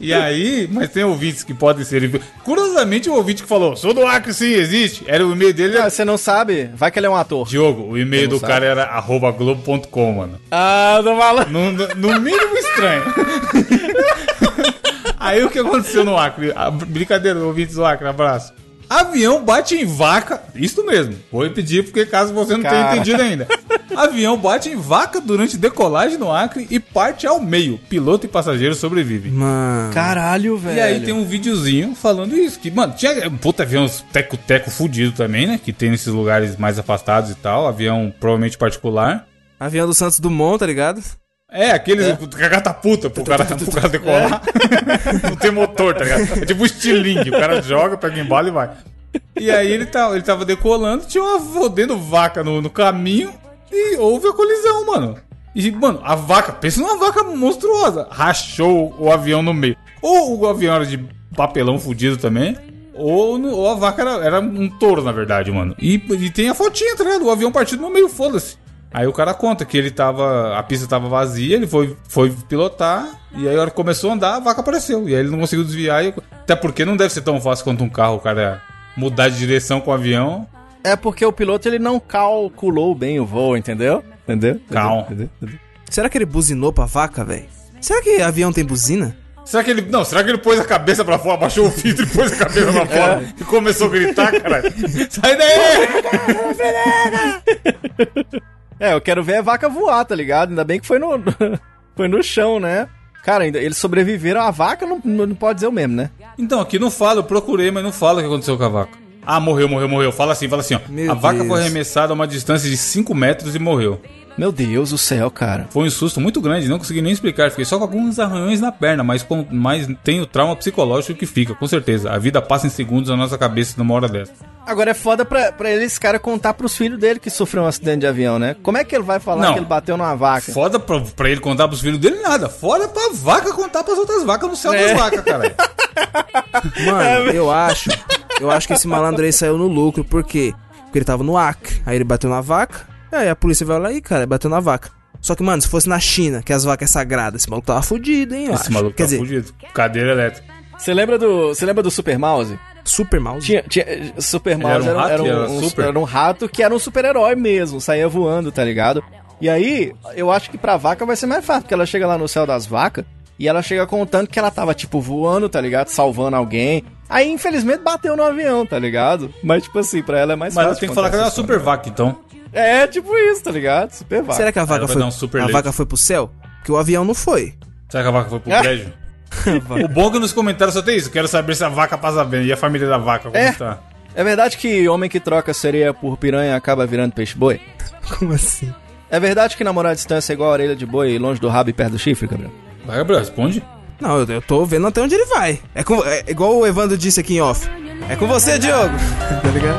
E aí, mas tem ouvintes que podem ser. Curiosamente, o ouvinte que falou, sou do Acre, sim, existe. Era o e-mail dele. Ah, você não sabe? Vai que ele é um ator. Diogo, o e-mail não do cara era arroba globo.com, mano. Ah, do malandro. No- no mínimo estranho. aí o que aconteceu no Acre? A brincadeira, ouvintes do Acre, abraço. Avião bate em vaca. Isso mesmo. Vou repetir porque caso você não tenha Cara. entendido ainda. Avião bate em vaca durante decolagem no Acre e parte ao meio. Piloto e passageiro sobrevivem. Mano. Caralho, velho. E aí tem um videozinho falando isso. Que, mano, tinha um puta avião teco-teco fudido também, né? Que tem nesses lugares mais afastados e tal. Avião provavelmente particular. Avião do Santos Dumont, tá ligado? É, aqueles é. catapulta pro cara, pro cara decolar. Não tem motor, tá ligado? É tipo um estilingue. O cara joga, pega embala e vai. E aí ele, tá, ele tava decolando, tinha uma rodendo vaca no, no caminho e houve a colisão, mano. E, mano, a vaca, pensa numa vaca monstruosa. Rachou o avião no meio. Ou o avião era de papelão fudido também. Ou, ou a vaca era, era um touro, na verdade, mano. E, e tem a fotinha, tá ligado? O avião partido no meio, foda-se. Aí o cara conta que ele tava. A pista tava vazia, ele foi, foi pilotar, e aí a hora que começou a andar, a vaca apareceu. E aí ele não conseguiu desviar. e- até porque não deve ser tão fácil quanto um carro, o cara mudar de direção com o avião. É porque o piloto ele não calculou bem o voo, entendeu? Entendeu? Calma. Entendeu? Entendeu? Será que ele buzinou pra vaca, velho? Será que avião tem buzina? Será que ele. Não, será que ele pôs a cabeça pra fora, baixou o vidro e pôs a cabeça pra fora e começou a gritar, caralho? Sai daí! É, eu quero ver a vaca voar, tá ligado? Ainda bem que foi no, foi no chão, né? Cara, ainda, eles sobreviveram, a vaca não, não pode dizer o mesmo, né? Então, aqui não fala, eu procurei, mas não fala o que aconteceu com a vaca. Ah, morreu, morreu, morreu. Fala assim, fala assim, ó. Meu a vaca Deus. foi arremessada a uma distância de 5 metros e morreu. Meu Deus do céu, cara. Foi um susto muito grande, não consegui nem explicar. Fiquei só com alguns arranhões na perna, mas, com, mas tem o trauma psicológico que fica, com certeza. A vida passa em segundos na nossa cabeça numa hora dessa. Agora é foda pra, pra ele, esse cara, contar pros filhos dele que sofreu um acidente de avião, né? Como é que ele vai falar Não. que ele bateu numa vaca? Foda pra, pra ele contar pros filhos dele nada. Foda pra vaca contar pras outras vacas no céu É. das vacas, caralho. Mano, eu acho. Eu acho que esse malandro aí saiu no lucro. Por quê? Porque ele tava no Acre. Aí ele bateu na vaca. Aí a polícia vai lá e, cara, bateu na vaca. Só que, mano, se fosse na China, que as vacas é sagradas, esse maluco tava fudido, hein? Eu Esse acho. maluco Quer tá dizer, fudido. Cadeira elétrica. Você lembra do, você lembra do Super Mouse? Super mouse. Tinha, tinha, Super Mouse era um era, rato era um, era um- super? era um rato que era um super-herói mesmo, saía voando, tá ligado? E aí, eu acho que pra vaca vai ser mais fácil, porque ela chega lá no céu das vacas e ela chega contando que ela tava, tipo, voando, tá ligado? Salvando alguém. Aí, infelizmente, bateu no avião, tá ligado? Mas, tipo assim, pra ela é mais Mas fácil. ela tem que falar que ela é uma super vaca, então. É, tipo isso, tá ligado? Super vaca. Será que a vaca Ela foi. um super a leite. vaca foi pro céu? Porque o avião não foi. Será que a vaca foi pro prédio? o bom é que nos comentários só tem isso. Quero saber se a vaca passa bem. E a família da vaca, como É. tá? É verdade que homem que troca sereia por piranha acaba virando peixe-boi? Como assim? É verdade que namorar à distância é igual a orelha de boi longe do rabo e perto do chifre, Gabriel? Vai, Gabriel, responde. Não, eu, eu tô vendo até onde ele vai. É, com, é igual o Evandro disse aqui em off. É com você, Diogo. tá ligado?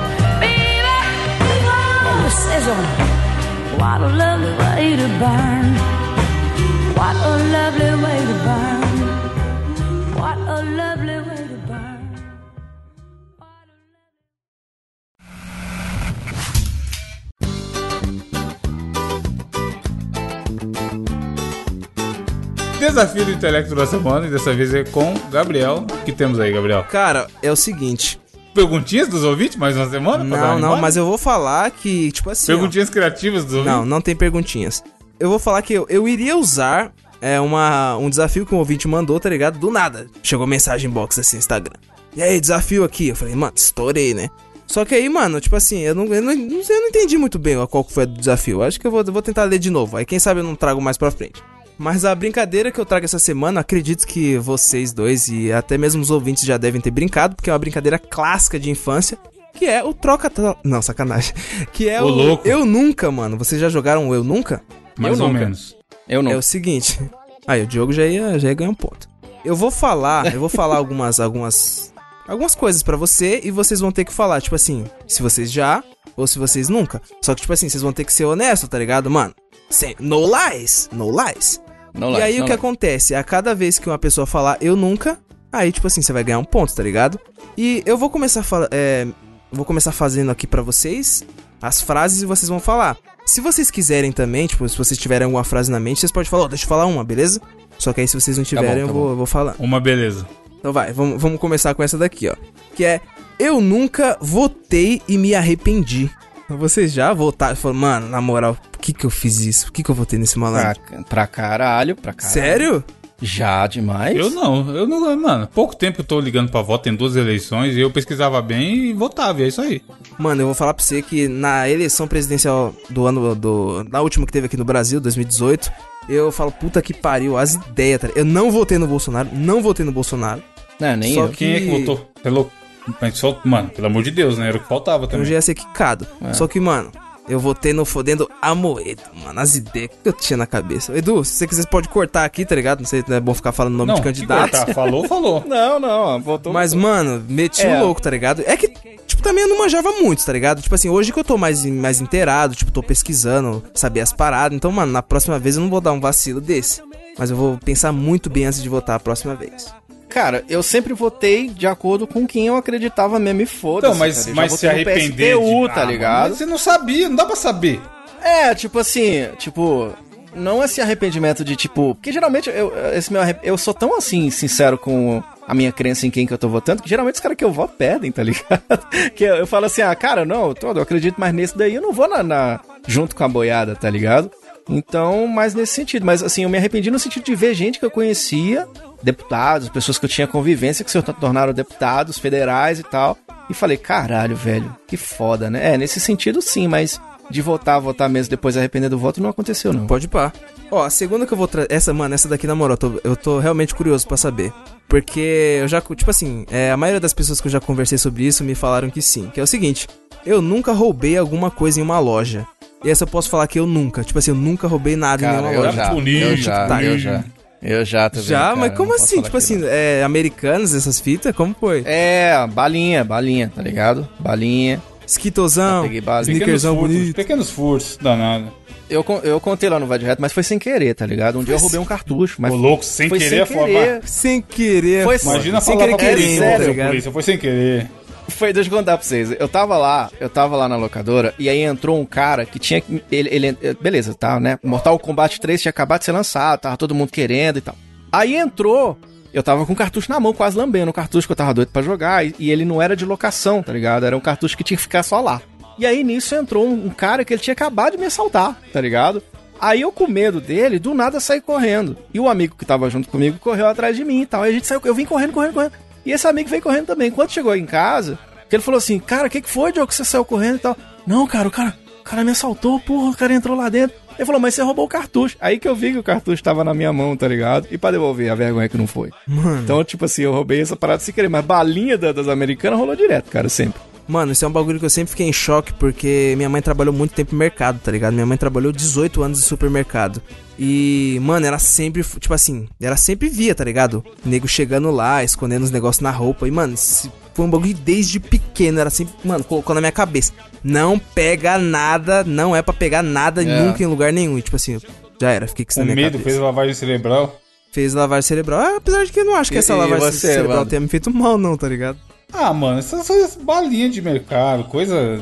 What a lovely way to burn. What a lovely way to burn. Desafio do intelecto da semana. E dessa vez é com Gabriel. O que temos aí, Gabriel? Cara, é o seguinte. perguntinhas dos ouvintes mais uma semana? Não, não, mas eu vou falar que, tipo assim. ó, Perguntinhas criativas dos ouvintes? Não, não tem perguntinhas. Eu vou falar que eu, eu iria usar é, uma, um desafio que um ouvinte mandou, tá ligado? Do nada. Chegou mensagem box assim no Instagram. E aí, desafio aqui. Eu falei, mano, estourei, né? Só que aí, mano, tipo assim, eu não, eu não, eu não entendi muito bem qual que foi o desafio. Acho que eu vou, eu vou tentar ler de novo. Aí, quem sabe eu não trago mais pra frente. Mas a brincadeira que eu trago essa semana, acredito que vocês dois e até mesmo os ouvintes já devem ter brincado, porque é uma brincadeira clássica de infância, que é o troca Não, sacanagem. Que é Ô, o louco. Eu Nunca, mano. Vocês já jogaram o Eu Nunca? Mais Eu ou nunca. menos. Eu não. É o seguinte. Aí, o Diogo já ia, já ia ganhar um ponto. Eu vou falar, eu vou falar algumas, algumas, algumas coisas pra você e vocês vão ter que falar, tipo assim, se vocês já ou se vocês nunca. Só que, tipo assim, vocês vão ter que ser honestos, tá ligado, mano? Sem, no lies, no lies. Não e lá, aí não o que lá. acontece? A cada vez que uma pessoa falar eu nunca, aí tipo assim, você vai ganhar um ponto, tá ligado? E eu vou começar é, vou começar fazendo aqui pra vocês as frases e vocês vão falar. Se vocês quiserem também, tipo, se vocês tiverem alguma frase na mente, vocês podem falar, ó, deixa eu falar uma, beleza? Só que aí se vocês não tiverem, bom, tá eu, vou, eu vou falar. Uma beleza. Então vai, vamos, vamos começar com essa daqui, ó. Que é Eu nunca votei e me arrependi. Vocês já votaram? Falaram, mano, na moral, que que eu fiz isso? Por que que eu votei nesse malandro? Pra, pra caralho, pra caralho. Sério? Já demais? Eu não, eu não, mano, pouco tempo que eu tô ligando pra voto, tem duas eleições, e eu pesquisava bem e votava, e é isso aí. Mano, eu vou falar pra você que na eleição presidencial do ano do. Na última que teve aqui no Brasil, 2018, eu falo, puta que pariu, as ideias, tá? Eu não votei no Bolsonaro, não votei no Bolsonaro. Não, nem Só eu. que- Quem é que votou? Pelo... Mano, pelo amor de Deus, né? Era o que faltava Eu também. já ia ser quicado. É. Só que, mano, eu votei no fodendo Amoedo, mano, as ideias que eu tinha na cabeça. Edu, se você quiser, você pode cortar aqui, tá ligado? Não sei se é bom ficar falando nome não, de candidato. cortar, falou, falou. Não, não, votou. Mas, mano, meti É. o louco, tá ligado? É que, tipo, também eu não manjava muito, tá ligado? Tipo assim, hoje que eu tô mais, mais inteirado, tipo, tô pesquisando, saber as paradas. Então, mano, na próxima vez eu não vou dar um vacilo desse. Mas eu vou pensar muito bem antes de votar a próxima vez. Cara, eu sempre votei de acordo com quem eu acreditava mesmo e foda-se. Então, mas, cara. Eu mas se arrepender. De- tá Ah, ligado? mas você não sabia, não dá pra saber. É, tipo assim, tipo, não esse arrependimento de tipo, porque geralmente eu esse meu arrep- eu sou tão assim sincero com a minha crença em quem que eu tô votando, que geralmente os caras que eu voto perdem, tá ligado? que eu, eu falo assim, ah, cara, não, todo, eu acredito mais nesse daí, eu não vou na, na- junto com a boiada, tá ligado? Então, mais nesse sentido, mas assim, eu me arrependi no sentido de ver gente que eu conhecia, deputados, pessoas que eu tinha convivência que se tornaram deputados federais e tal, e falei, caralho, velho, que foda, né? É, nesse sentido sim, mas de votar, votar mesmo depois arrepender do voto não aconteceu, não. Pode pá. Ó, a segunda que eu vou trazer. Essa, mano, essa daqui, na moral, eu tô, eu tô realmente curioso pra saber. Porque eu já, tipo assim, é, a maioria das pessoas que eu já conversei sobre isso me falaram que sim. Que é o seguinte: eu nunca roubei alguma coisa em uma loja. E essa eu posso falar que eu nunca. Tipo assim, eu nunca roubei nada em Cara, nenhuma eu loja. já, eu já, tá. eu já. Eu já também. Já? cara, Mas como assim? Tipo assim, não. é, americanos, essas fitas? Como foi? É, balinha, balinha, tá ligado? Balinha. Pequenos sneakerzão furtos, bonito. pequenos furtos, danado. Eu, eu contei lá no Vai de Reto, mas foi sem querer, tá ligado? Um dia eu roubei um cartucho, mas Ô, louco, sem foi querer, sem é foda. querer. Sem querer. Foi- Imagina sem falar querer pra polícia, sério, tá polícia, foi sem querer. Foi, deixa eu contar pra vocês. Eu tava lá, eu tava lá na locadora, e aí entrou um cara que tinha. Ele, ele, beleza, tá, né? Mortal Kombat 3 tinha acabado de ser lançado, tava todo mundo querendo e tal. Aí entrou. Eu tava com o cartucho na mão, quase lambendo o cartucho que eu tava doido pra jogar. E, e ele não era de locação, tá ligado? Era um cartucho que tinha que ficar só lá. E aí nisso entrou um, um cara que ele tinha acabado de me assaltar, tá ligado? Aí eu com medo dele, do nada saí correndo. E o amigo que tava junto comigo correu atrás de mim e tal. Aí a gente saiu, eu vim correndo, correndo, correndo. E esse amigo veio correndo também. Quando chegou em casa, que ele falou assim: Cara, o que, que foi, Diogo, que você saiu correndo e tal? Não, cara, o cara, o cara me assaltou, porra, o cara entrou lá dentro. Ele falou, mas você roubou o cartucho. Aí que eu vi que o cartucho tava na minha mão, tá ligado? E pra devolver, a vergonha que não foi. Mano. Então, tipo assim, eu roubei essa parada sem querer, mas balinha da- das americanas rolou direto, cara, sempre. Mano, isso é um bagulho que eu sempre fiquei em choque porque minha mãe trabalhou muito tempo em mercado, tá ligado? Minha mãe trabalhou 18 anos em supermercado. E, mano, ela sempre, tipo assim, ela sempre via, tá ligado? Nego chegando lá, escondendo os negócios na roupa. E, mano, foi um bagulho desde pequeno, era sempre, mano, colocou na minha cabeça. Não pega nada, não é pra pegar nada É. nunca em lugar nenhum. E, tipo assim, já era, fiquei com isso O na minha medo cabeça. fez lavagem cerebral. Fez lavagem cerebral. Ah, apesar de que eu não acho que E- essa lavagem você, cerebral mano? tenha me feito mal, não, tá ligado? Ah, mano, essas são as balinhas de mercado, coisa.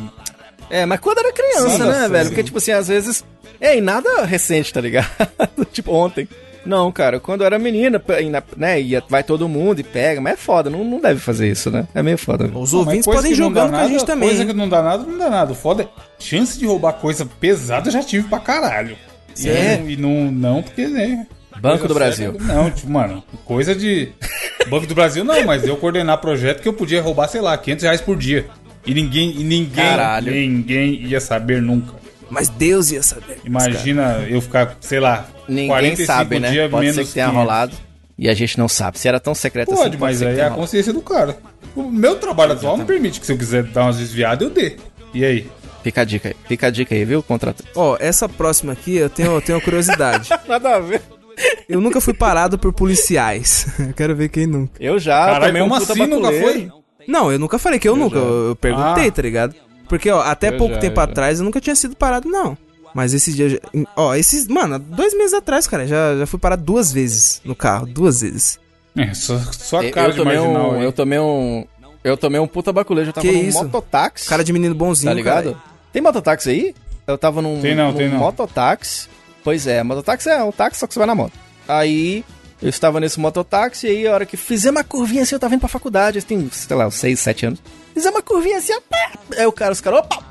É, mas quando era criança, Nada né, sério. velho? Porque, tipo assim, às vezes. É, e nada recente, tá ligado? tipo ontem. Não, cara, quando eu era menina, e né, ia, vai todo mundo e pega, mas é foda, não, não deve fazer isso, né? É meio foda. Os Não, ouvintes podem jogando com a gente também. Coisa que não dá nada, não dá nada. O foda é. Chance de roubar coisa pesada eu já tive pra caralho. E, É? não, e não, não, porque, né? Banco do Brasil. não, tipo, mano, coisa de. Banco do Brasil não, mas eu coordenar projeto que eu podia roubar, sei lá, 500 reais por dia. E ninguém, e ninguém, Caralho. ninguém ia saber nunca. Mas Deus ia saber. Imagina eu ficar, sei lá, Ninguém sabe, né? dias Pode ser menos que tenha 500. rolado. E a gente não sabe. Se era tão secreto assim, Pode, mas ser que aí é a rolado. consciência do cara. O meu trabalho atual me permite que se eu quiser dar umas desviadas, eu dê. E aí? Fica a dica aí. Fica a dica aí, viu, contrato? Ó, essa próxima aqui eu tenho, eu tenho uma curiosidade. Nada a ver. Eu nunca fui parado por policiais. Eu quero ver quem nunca. Eu já Caralho, um mesmo assim nunca foi? Não, eu nunca falei que eu, nunca. já. Eu, eu perguntei, Ah. tá ligado? Porque, ó, até Eu pouco já, tempo eu já. atrás eu nunca tinha sido parado, não. Mas esses dias. eu já- Ó, esses. Mano, dois meses atrás, cara, já, já fui parado duas vezes no carro. Duas vezes. É, só, só a Eu, cara eu de tomei marginal um, eu tomei um. Eu tomei um puta baculejo. Eu tava Que num isso? mototáxi. Cara de menino bonzinho, tá ligado? cara. Tem mototáxi aí? Eu tava num, Tem não, num tem não. mototáxi. Pois é, mototáxi é um táxi, só que você vai na moto. Aí eu estava nesse mototáxi e aí a hora que fizemos uma curvinha assim, eu tava indo pra faculdade, tem, sei lá, uns 6, 7 anos. Fizemos uma curvinha assim, pá. aí o cara, os caras, opa,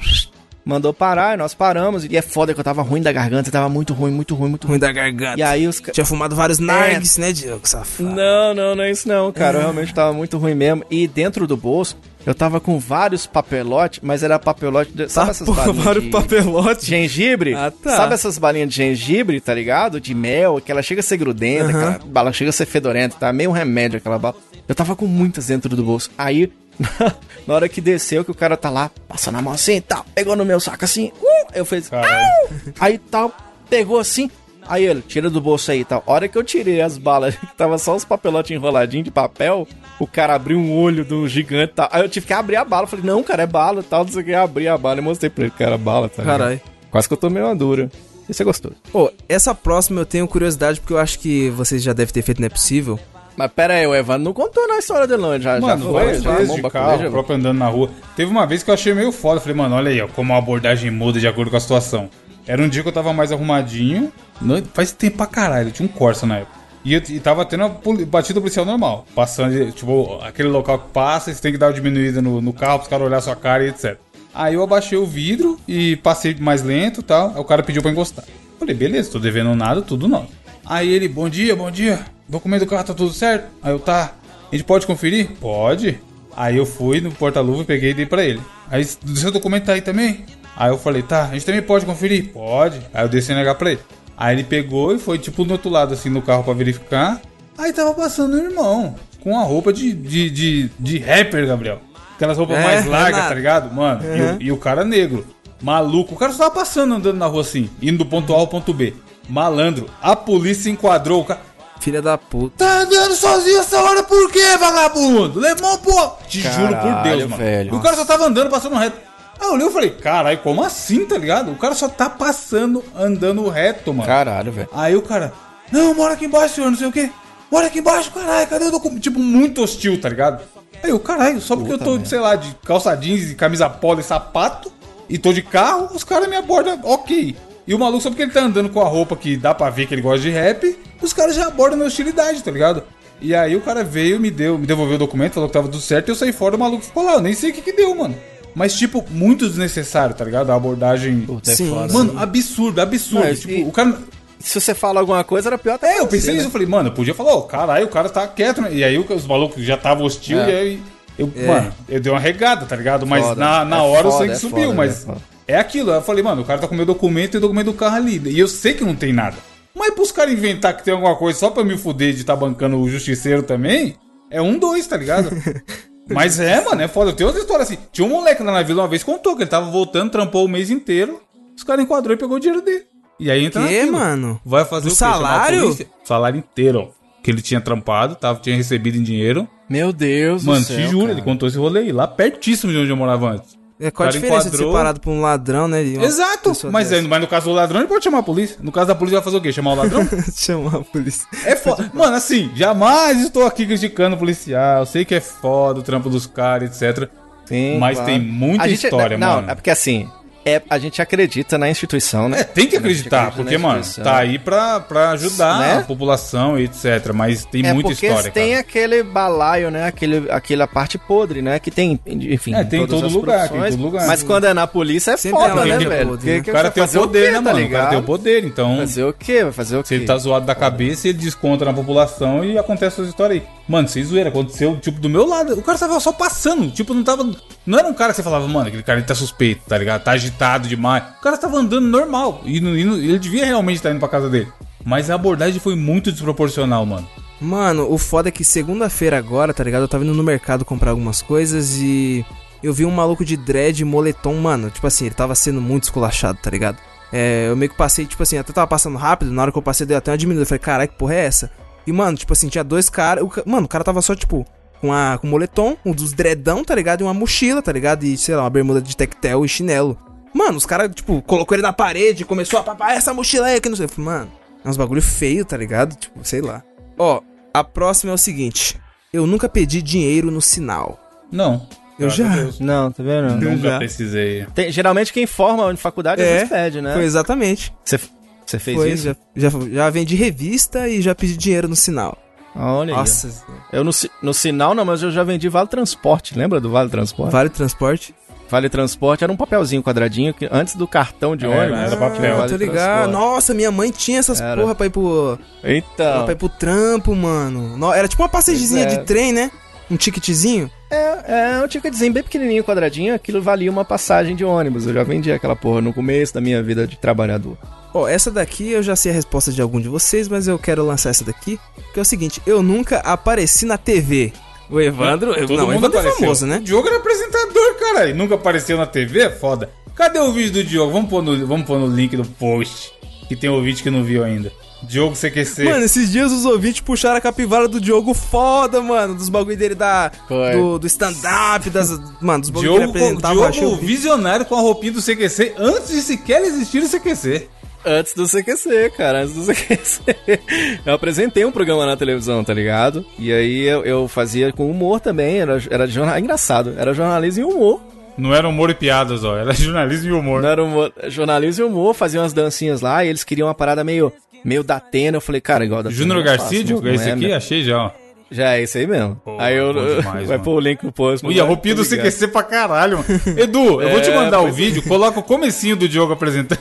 mandou parar, nós paramos. E é foda que eu tava ruim da garganta, tava muito ruim, muito ruim, muito ruim. Ruim da garganta. E aí os caras. Tinha fumado vários nargues, né, Diogo? Safado. Não, não, não é isso não, cara. Eu realmente tava muito ruim mesmo. E dentro do bolso, eu tava com vários papelotes, mas era papelote. De, sabe Tá, essas porra, balinhas vários de papelotes. gengibre? Ah, tá. Sabe essas balinhas de gengibre, tá ligado? De mel, que ela chega a ser grudenta, Aham. aquela bala chega a ser fedorenta, tá? Meio um remédio aquela bala. Eu tava com muitas dentro do bolso. Aí, na hora que desceu, que o cara tá lá, passando a mão assim e tal, pegou no meu saco assim, uh, eu fiz. Caralho. Aí tal, pegou assim. Aí ele, tira do bolso aí e tal. A hora que eu tirei as balas, que tava só os papelotes enroladinhos de papel, o cara abriu um olho do gigante e tal. Aí eu tive que abrir a bala. Falei, não, cara, é bala e tal. Não sei o que. Abri a bala e mostrei pra ele que era bala, tá ligado? Caralho. Quase que eu tomei uma dura. Isso é gostoso. Pô, essa próxima eu tenho curiosidade porque eu acho que vocês já devem ter feito, não é possível. Mas pera aí, o Evandro não contou na história dele, não. Já, Mano, já várias já vezes de carro, próprio andando na rua. Teve uma vez que eu achei meio foda. Falei, mano, olha aí, ó, como a abordagem muda de acordo com a situação. Era um dia que eu tava mais arrumadinho. não- faz tempo pra caralho, tinha um Corsa na época. E, eu, e tava tendo a poli- batida policial normal. Passando, tipo, aquele local que passa, você tem que dar uma diminuída no, no carro pros caras olhar sua cara e etc. Aí eu abaixei o vidro e passei mais lento e tal. Aí o cara pediu pra encostar. Falei, beleza, tô devendo nada, tudo nosso. Aí ele, bom dia, bom dia. Documento do carro tá tudo certo? Aí eu, tá. A gente pode conferir? Pode. Aí eu fui no porta-luva peguei e dei pra ele. Aí, seu documento tá aí também? Aí eu falei, tá, a gente também pode conferir? Pode. Aí eu desci e negar pra ele. Aí ele pegou e foi, tipo, do outro lado, assim, no carro pra verificar. Aí tava passando o irmão, com a roupa de, de, de, de rapper, Gabriel. Aquelas roupas É, mais largas, Renato. tá ligado? Mano, e o- e, o cara negro. Maluco. O cara só tava passando, andando na rua assim, indo do ponto A ao ponto B. Malandro. A polícia enquadrou o cara. Filha da puta. Tá andando sozinho essa hora por quê, vagabundo? Lemão, pô! Te juro por Caralho, Deus, mano. velho. E o cara só tava andando, passando reto. Aí eu olhei e falei, caralho, como assim, tá ligado? O cara só tá passando, andando reto, mano. Caralho, velho. Aí o cara, não, mora aqui embaixo, senhor, não sei o quê. Mora aqui embaixo, caralho, cadê o documento? Tipo, muito hostil, tá ligado? Aí eu, caralho, só porque eu tô, sei lá, de calça jeans e camisa polo e sapato, e tô de carro, os caras me abordam, ok. E o maluco, só porque ele tá andando com a roupa que dá pra ver que ele gosta de rap, os caras já abordam na hostilidade, tá ligado? E aí o cara veio, me deu, me devolveu o documento, falou que tava tudo certo, e eu saí fora, o maluco ficou lá, eu nem sei o que que deu, mano. Mas, tipo, muito desnecessário, tá ligado? A abordagem. Puta, é Sim, foda. Mano, absurdo, absurdo. Mas tipo, e- o cara. Se você fala alguma coisa, era pior até É, eu pensei você, nisso, né? eu falei, mano, eu podia falar, ó, caralho, o cara tá quieto, né? E aí os malucos já estavam hostil, É. e aí. Eu, Mano, eu dei uma regada, tá ligado? Mas Foda. na, na É hora o foda, sangue é subiu, foda, mas. é. É aquilo. Eu falei, mano, o cara tá com meu documento e o documento do carro ali. E eu sei que não tem nada. Mas pros caras inventar que tem alguma coisa só pra me fuder de tá bancando o justiceiro também, é um dois, tá ligado? Mas é, mano, é foda. Eu tenho outra história assim. Tinha um moleque lá na vila uma vez contou que ele tava voltando, trampou o mês inteiro. Os caras enquadrou e pegou o dinheiro dele. E aí entra Que, mano? Vai fazer Do o salário? Salário inteiro, ó. Que ele tinha trampado, tava, tinha recebido em dinheiro. Meu Deus Mano, do céu, te juro, cara. ele contou esse rolê aí, lá pertíssimo de onde eu morava antes. É, qual a diferença de ser enquadrou. parado por um ladrão, né? Exato! Mas, é, mas no caso do ladrão, ele pode chamar a polícia. No caso da polícia, vai fazer o quê? Chamar o ladrão? Chamar a polícia. É foda. Mano, assim, jamais estou aqui criticando o policial. Sei que é foda o trampo dos caras, etc. Sim, Mas claro. tem muita gente- história, não, mano. é porque assim, é, a gente acredita na instituição, né? É, tem que acreditar, acredita porque, mano, tá aí pra, pra ajudar Né? a população e etc. Mas tem É muita porque história, tem cara. aquele balaio, né? Aquele, aquela parte podre, né? Que tem, enfim. É, tem em todo lugar, tem todo lugar. Mas quando é na polícia é Sempre foda, né, velho? podre, Que- né? que O cara tem o poder, quê, né, tá mano? O cara tem o poder, então. Fazer o quê? Vai fazer o quê? Se ele tá zoado da cabeça, ele desconta na população e acontece essas histórias aí. Mano, sem zoeira, aconteceu, tipo, do meu lado. O cara tava só passando. Tipo, não tava. Não era um cara que você falava, mano, aquele cara ele tá suspeito, tá ligado? Tá agitado demais. O cara tava andando normal. E, e ele devia realmente estar indo pra casa dele. Mas a abordagem foi muito desproporcional, mano. Mano, o foda é que segunda-feira agora, tá ligado? Eu tava indo no mercado comprar algumas coisas e eu vi um maluco de dread moletom, mano. Tipo assim, ele tava sendo muito esculachado, tá ligado? É, eu meio que passei, tipo assim, até tava passando rápido, na hora que eu passei deu até uma diminuída. Eu falei, caralho, que porra é essa? E, mano, tipo assim, tinha dois caras. Mano, o cara tava só, tipo, com, a, com moletom, um dos dreadão, tá ligado? E uma mochila, tá ligado? E, sei lá, uma bermuda de tectel e chinelo. Mano, os caras, tipo, colocou ele na parede, começou a papar essa mochila aí, que não sei. Eu falei, mano, é uns bagulho feio, tá ligado? Tipo, sei lá. Ó, a próxima é o seguinte. Eu nunca pedi dinheiro no sinal. Não. Eu já. Não, tá vendo? Nunca já. precisei. Tem- geralmente quem forma em faculdade às É, pede, né? Foi exatamente. Você fez Foi, isso? já, já, já vendi revista e já pedi dinheiro no sinal. Olha aí. Nossa, Eu no, no sinal não, mas eu já vendi Vale Transporte. Lembra do Vale Transporte? vale transporte. Vale Transporte era um papelzinho quadradinho que antes do cartão de ônibus. era papel. o Ah, Vale ligado. Nossa, minha mãe tinha essas Era. porra pra ir pro, Então. pra ir pro trampo, mano. No- Era tipo uma passagezinha Pois é. de trem, né? Um ticketzinho. É, é um ticketzinho bem pequenininho, quadradinho, aquilo valia uma passagem de ônibus. Eu já vendi aquela porra no começo da minha vida de trabalhador. Ó, essa daqui eu já sei a resposta de algum de vocês, mas eu quero lançar essa daqui. Que é o seguinte, eu nunca apareci na TV. O Evandro, Todo não, o mundo Evandro é apareceu. famoso, né? O Diogo era apresentador, cara. E nunca apareceu na TV, é foda. Cadê o vídeo do Diogo? Vamos pôr no, vamos pôr no link do post. Que tem ouvinte que não viu ainda. Diogo CQC. Mano, esses dias os ouvintes puxaram a capivara do Diogo foda, mano. Dos bagulho dele da, Foi. do, do stand-up, das. Mano, dos bagulho que ele Diogo, apresentava. o Diogo vídeo. visionário com a roupinha do CQC antes de sequer existir o CQC. Antes do CQC, cara, antes do CQC. Eu apresentei um programa na televisão, tá ligado? E aí eu, eu fazia com humor também, era, era jornal... engraçado, era jornalismo e humor. Não era humor e piadas, ó. Era jornalismo e humor. Não era humor, jornalismo e humor, fazia umas dancinhas lá e eles queriam uma parada meio, meio da Atena. Eu falei, cara, igual da Júnior eu Garcia, é esse é, aqui? Achei já, ó. Já é esse aí mesmo. Pô, aí eu, bom demais, vai pôr o link no post. Ui, a mas- roupinha do tô ligado. CQC pra caralho, mano. Edu, eu vou te É, mandar o é. vídeo, coloca o comecinho do Diogo apresentando.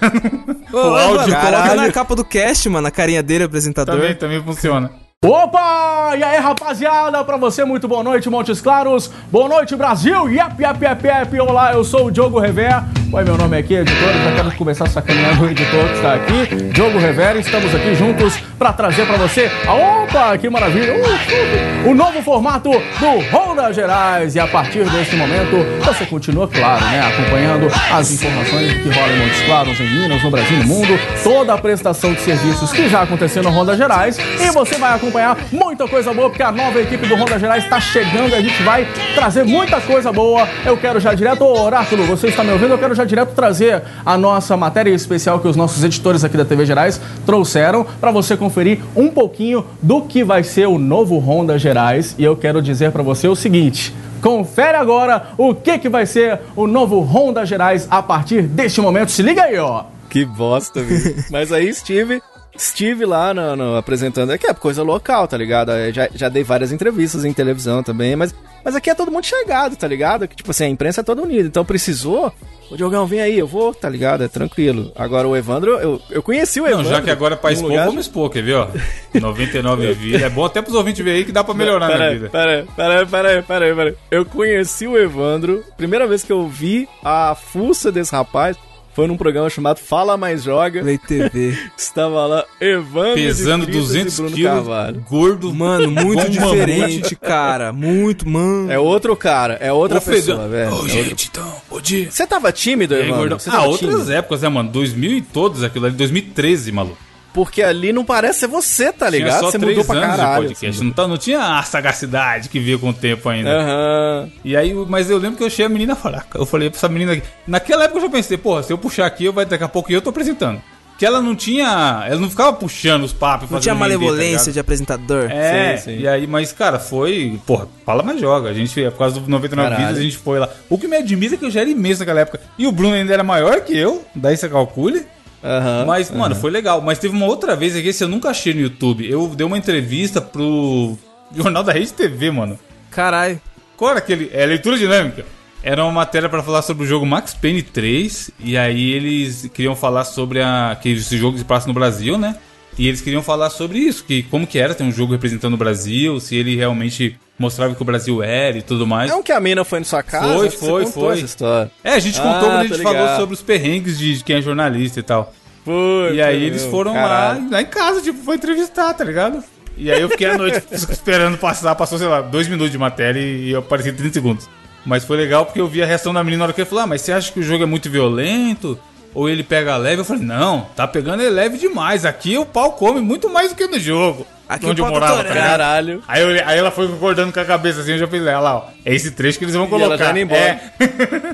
Ô, o áudio mano, coloca na capa do cast, mano, a carinha dele, apresentador. também, também funciona. Opa! E aí, rapaziada, pra você, muito boa noite, Montes Claros. Boa noite, Brasil. Yep, yep, yep, yep. Olá, eu sou o Diogo Rever. Oi, meu nome é aqui, editor. Já quero começar sacaneando o editor que está aqui. Diogo Rever, estamos aqui juntos pra trazer pra você. Opa, que maravilha! Uh, uh, uh, o novo formato do Ronda Gerais. E a partir deste momento, você continua, claro, né? Acompanhando as informações do que rola em Montes Claros, em Minas, no Brasil no mundo. Toda a prestação de serviços que já aconteceu no Ronda Gerais. E você vai acompanhar muita coisa boa, porque a nova equipe do Ronda Gerais está chegando e a gente vai trazer muita coisa boa. Eu quero já direto, Oráculo, você está me ouvindo? Eu quero já direto trazer a nossa matéria especial que os nossos editores aqui da TV Gerais trouxeram para você conferir um pouquinho do que vai ser o novo Ronda Gerais. E eu quero dizer para você o seguinte. Confere agora o que, que vai ser o novo Ronda Gerais a partir deste momento. Se liga aí, ó. Que bosta, viu? Mas aí estive, estive lá no, no- apresentando, é que é coisa local, tá ligado? Eu Já, já dei várias entrevistas em televisão também, mas, mas aqui é todo mundo chegado, tá ligado? Que tipo assim, a imprensa é toda unida, então precisou. O Diogão, vem aí, eu vou, tá ligado? É tranquilo. Agora o Evandro, eu, eu conheci o Não, Evandro. já que agora é pra expor, lugar- vamos expor, quer ver, ó? 99 vídeos. É bom até pros ouvintes verem aí que dá pra melhorar na Pera vida. pera pera pera pera pera. Eu conheci o Evandro, primeira vez que eu vi a fuça desse rapaz foi num programa chamado Fala Mais Joga. Play TV. Estava lá Evandro Pesando Fritas 200 e Bruno quilos, Carvalho. gordo. Mano, muito diferente, cara. Muito, mano. É outro cara, é outra pessoa, velho. Ô, É gente, então, bom dia. Você tava tímido, aí, Evandro? Ah, outras tímido? épocas, né, mano? 2000 e todos aquilo ali, 2013, maluco. Porque ali não parece ser você, tá Tinha ligado? só Você três mudou pra caralho. podcast. Não, tá- não tinha a sagacidade que veio com o tempo ainda. Aham. E aí, mas eu lembro que eu achei a menina fraca. Eu falei pra essa menina aqui. Naquela época eu já pensei, porra, se eu puxar aqui, eu vai daqui a pouco eu tô apresentando. que ela não tinha. Ela não ficava puxando os papos. Não tinha tá malevolência ligado? de apresentador. É, Sim, sim. e aí, mas, cara, foi. Porra, fala mais joga. A gente, por causa do 99 Caralho. Vidas, a gente foi lá. O que me admira é que eu já era imenso naquela época. E o Bruno ainda era maior que eu, daí você calcule. Aham. Mas, mano, foi legal. Mas teve uma outra vez aqui, esse eu nunca achei no YouTube. Eu dei uma entrevista pro Jornal da Rede TV, mano. Caralho. Qual era aquele? É leitura dinâmica. Era uma matéria pra falar sobre o jogo Max Payne 3. E aí eles queriam falar sobre a, que esse jogo se passa no Brasil, né? E eles queriam falar sobre isso, que como que era ter um jogo representando o Brasil, se ele realmente mostrava que o Brasil era e tudo mais. É um que a mina foi na sua casa? Foi, foi, foi. essa história. É, a gente Ah, contou quando a gente falou sobre os perrengues de quem é jornalista e tal. Foi, E aí eles foram lá, lá em casa, tipo, foi entrevistar, tá ligado? E aí eu fiquei a noite esperando passar, passou, sei lá, dois minutos de matéria e eu apareci em 30 segundos. Mas foi legal porque eu vi a reação da menina na hora que ele falou, ah, mas você acha que o jogo é muito violento? Ou ele pega leve? Eu falei, não, tá pegando ele leve demais. Aqui o pau come muito mais do que no jogo. Aqui onde eu tá morava, tá? Caralho. Aí, eu- aí ela foi concordando com a cabeça assim, eu já falei, olha lá, ó, é esse trecho que eles vão E ela colocar. já indo embora. É,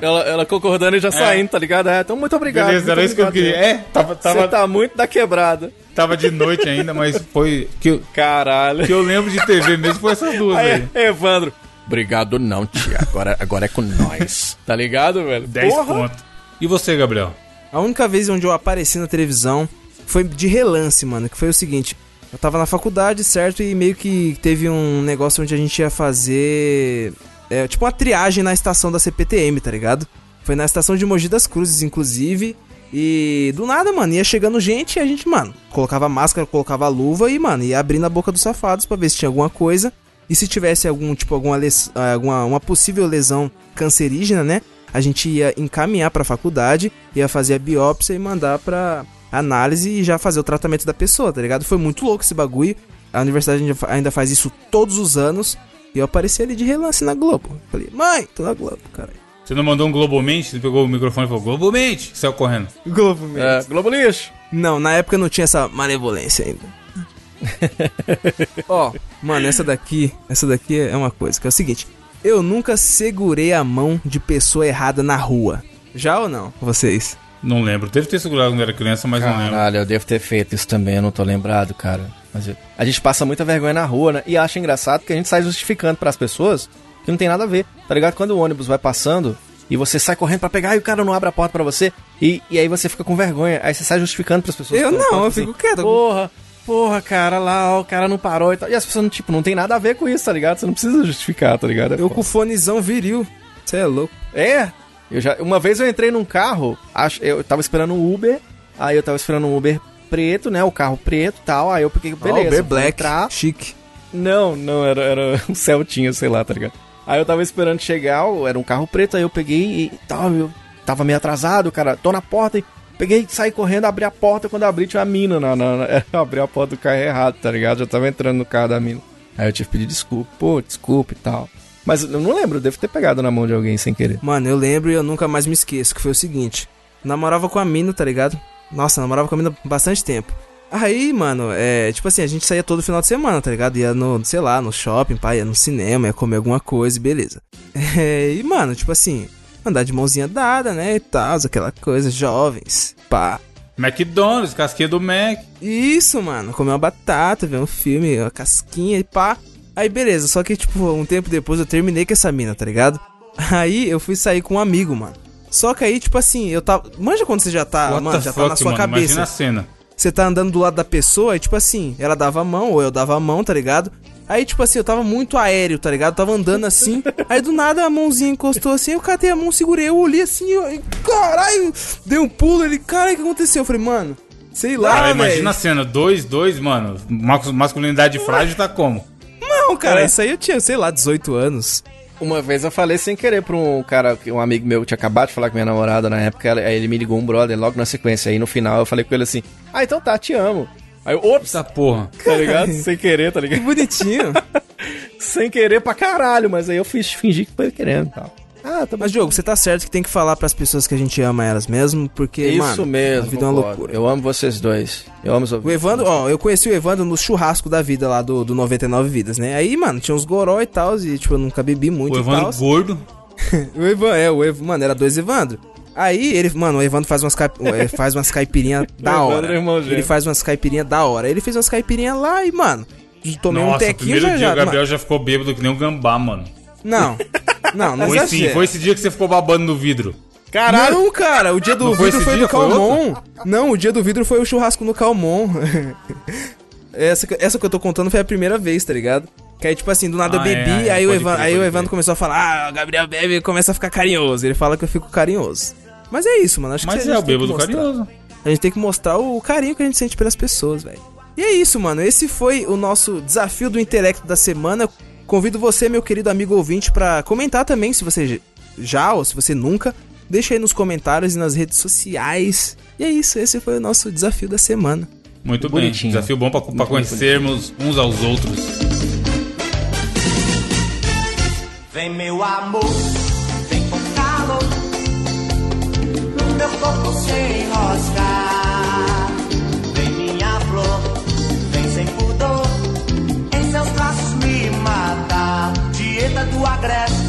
Ela, ela concordando e já saindo, tá ligado? É, então muito obrigado. beleza, muito era isso que eu queria. É, tava, Você tava, tá muito da quebrada. tava de noite ainda, mas foi. Que eu, Caralho. que eu lembro de TV mesmo foi essas duas aí. Aí, Evandro. Obrigado não, tia. Agora, agora é com nós. Tá ligado, velho? 10 Porra. pontos. E você, Gabriel? A única vez onde eu apareci na televisão foi de relance, mano. Que foi o seguinte: eu tava na faculdade, certo? E meio que teve um negócio onde a gente ia fazer. É, tipo uma triagem na estação da CPTM, tá ligado? Foi na estação de Mogi das Cruzes, inclusive. E do nada, mano, ia chegando gente e a gente, mano, colocava máscara, colocava luva e, mano, ia abrindo a boca dos safados pra ver se tinha alguma coisa. E se tivesse algum, tipo, alguma, les- alguma uma possível lesão cancerígena, né? A gente ia encaminhar pra faculdade, ia fazer a biópsia e mandar pra análise e já fazer o tratamento da pessoa, tá ligado? Foi muito louco esse bagulho. A universidade ainda fa- ainda faz isso todos os anos. E eu apareci ali de relance na Globo. Falei, mãe, tô na Globo, cara. Você não mandou um Globomente? Você pegou o microfone e falou Globomente? Saiu correndo. Globo mesmo. É, Globo Lixo. Não, na época não tinha essa malevolência ainda. Ó, mano, essa daqui, essa daqui é uma coisa, que é o seguinte. Eu nunca segurei a mão de pessoa errada na rua. Já ou não? Vocês? Não lembro. Deve ter segurado quando era criança, mas não lembro. Caralho, eu devo ter feito isso também, eu não tô lembrado, cara. Mas eu- a gente passa muita vergonha na rua, né? E acha engraçado que a gente sai justificando pras pessoas que não tem nada a ver, tá ligado? Quando o ônibus vai passando e você sai correndo pra pegar e o cara não abre a porta pra você, e, e aí você fica com vergonha, aí você sai justificando pras pessoas. Eu não, eu assim, fico quieto. Porra, porra, cara, lá, ó, o cara não parou e tal. E as pessoas, tipo, não tem nada a ver com isso, tá ligado? Você não precisa justificar, tá ligado? É Eu com o fonezão viril. Você é louco. é. Eu já, uma vez eu entrei num carro, acho, eu tava esperando um Uber, aí eu tava esperando um Uber preto, né? O carro preto e tal. Aí eu peguei, beleza. Ó, Uber Black. entrar. Chique. Não, não, era, era um Celtinha, sei lá, tá ligado? Aí eu tava esperando chegar, era um carro preto, aí eu peguei e tal, eu tava meio atrasado, cara, tô na porta e peguei, saí correndo, abri a porta, quando abri tinha a mina na, na, na- eu abri a porta do carro errado, tá ligado? Já tava entrando no carro da mina. Aí eu tive que pedir desculpa, pô, desculpa e tal. Mas eu não lembro, eu devo ter pegado na mão de alguém sem querer. Mano, eu lembro e eu nunca mais me esqueço, que foi o seguinte. Namorava com a mina, tá ligado? Nossa, namorava com a mina bastante tempo. Aí, mano, é, tipo assim, a gente saía todo final de semana, tá ligado? Ia no, sei lá, no shopping, pá, ia no cinema, ia comer alguma coisa e beleza. É, e, mano, tipo assim, andar de mãozinha dada, né, e tal, aquela coisa, jovens, pá. McDonald's, casquinha do Mac. Isso, mano, comer uma batata, ver um filme, uma casquinha e pá. Aí beleza, só que tipo, um tempo depois eu terminei com essa mina, tá ligado? Aí eu fui sair com um amigo, mano. Só que aí, tipo assim, eu tava. Manja quando você já tá, What mano, já tá na fuck, sua mano? Imagina cabeça. a cena. Você tá andando do lado da pessoa e, tipo assim, ela dava a mão, ou eu dava a mão, tá ligado? Aí, tipo assim, eu tava muito aéreo, tá ligado? Tava andando assim. aí do nada a mãozinha encostou assim, eu catei a mão, segurei, eu olhei assim, eu, e, caralho, dei um pulo, ele, caralho, o que aconteceu? Eu falei, mano, sei lá, Cara, imagina a cena. Dois, dois, mano. mas- Masculinidade frágil tá como? Não, cara, É. isso aí eu tinha, sei lá, 18 anos. Uma vez eu falei sem querer pra um cara, um amigo meu que tinha acabado de falar com minha namorada na época, ela- aí ele me ligou um brother logo na sequência. Aí no final eu falei com ele assim: Ah, então tá, te amo. Aí eu, ops, Essa porra. tá ligado? sem querer, tá Que ligado? bonitinho. sem querer pra caralho, mas aí eu fiz, fingi que foi querendo e tal. Ah, tá. Mas, Diogo, você tá certo que tem que falar pras pessoas que a gente ama elas mesmo, porque, Isso mano, mesmo. a vida é uma loucura. Eu amo vocês dois. Eu amo os O Evandro, ó, eu conheci o Evandro no churrasco da vida lá do, do 99 Vidas, né? Aí, mano, tinha uns goró e tal, e, tipo, eu nunca bebi muito O Evandro gordo. O Evan, é, o Evan, mano, era dois Evandro. Aí ele, mano, o Evandro faz umas, faz umas caipirinhas da Evandro hora. é irmão gêmeo. ele faz umas caipirinhas da hora. Ele fez umas caipirinhas lá e, mano, tomei um Nossa, o tequinho primeiro já dia já. o Gabriel já ficou bêbado que nem um gambá, mano. Não, não, não Foi sim, exagera. foi esse dia que você ficou babando no vidro. Caralho! Não, cara, o dia do Não foi vidro foi dia, no foi Calmon. Não, o dia do vidro foi o churrasco no Calmon. essa, que- essa que eu tô contando foi a primeira vez, tá ligado? Que aí, tipo assim, do nada eu Ah, bebi, é, é, aí, o Evan, aí o Evandro começou a falar, ah, o Gabriel bebe e começa a ficar carinhoso. Ele fala que eu fico carinhoso. Mas é isso, mano. Acho Mas que é o bêbado carinhoso. A gente tem que mostrar o carinho que a gente sente pelas pessoas, velho. E é isso, mano. Esse foi o nosso desafio do intelecto da semana. Convido você, meu querido amigo ouvinte, pra comentar também se você já ou se você nunca. Deixa aí nos comentários e nas redes sociais. E é isso, esse foi o nosso desafio da semana. Muito bem. Bonitinho. Desafio bom pra, pra conhecermos uns aos outros. Vem meu amor, vem com calor No meu corpo sem enroscar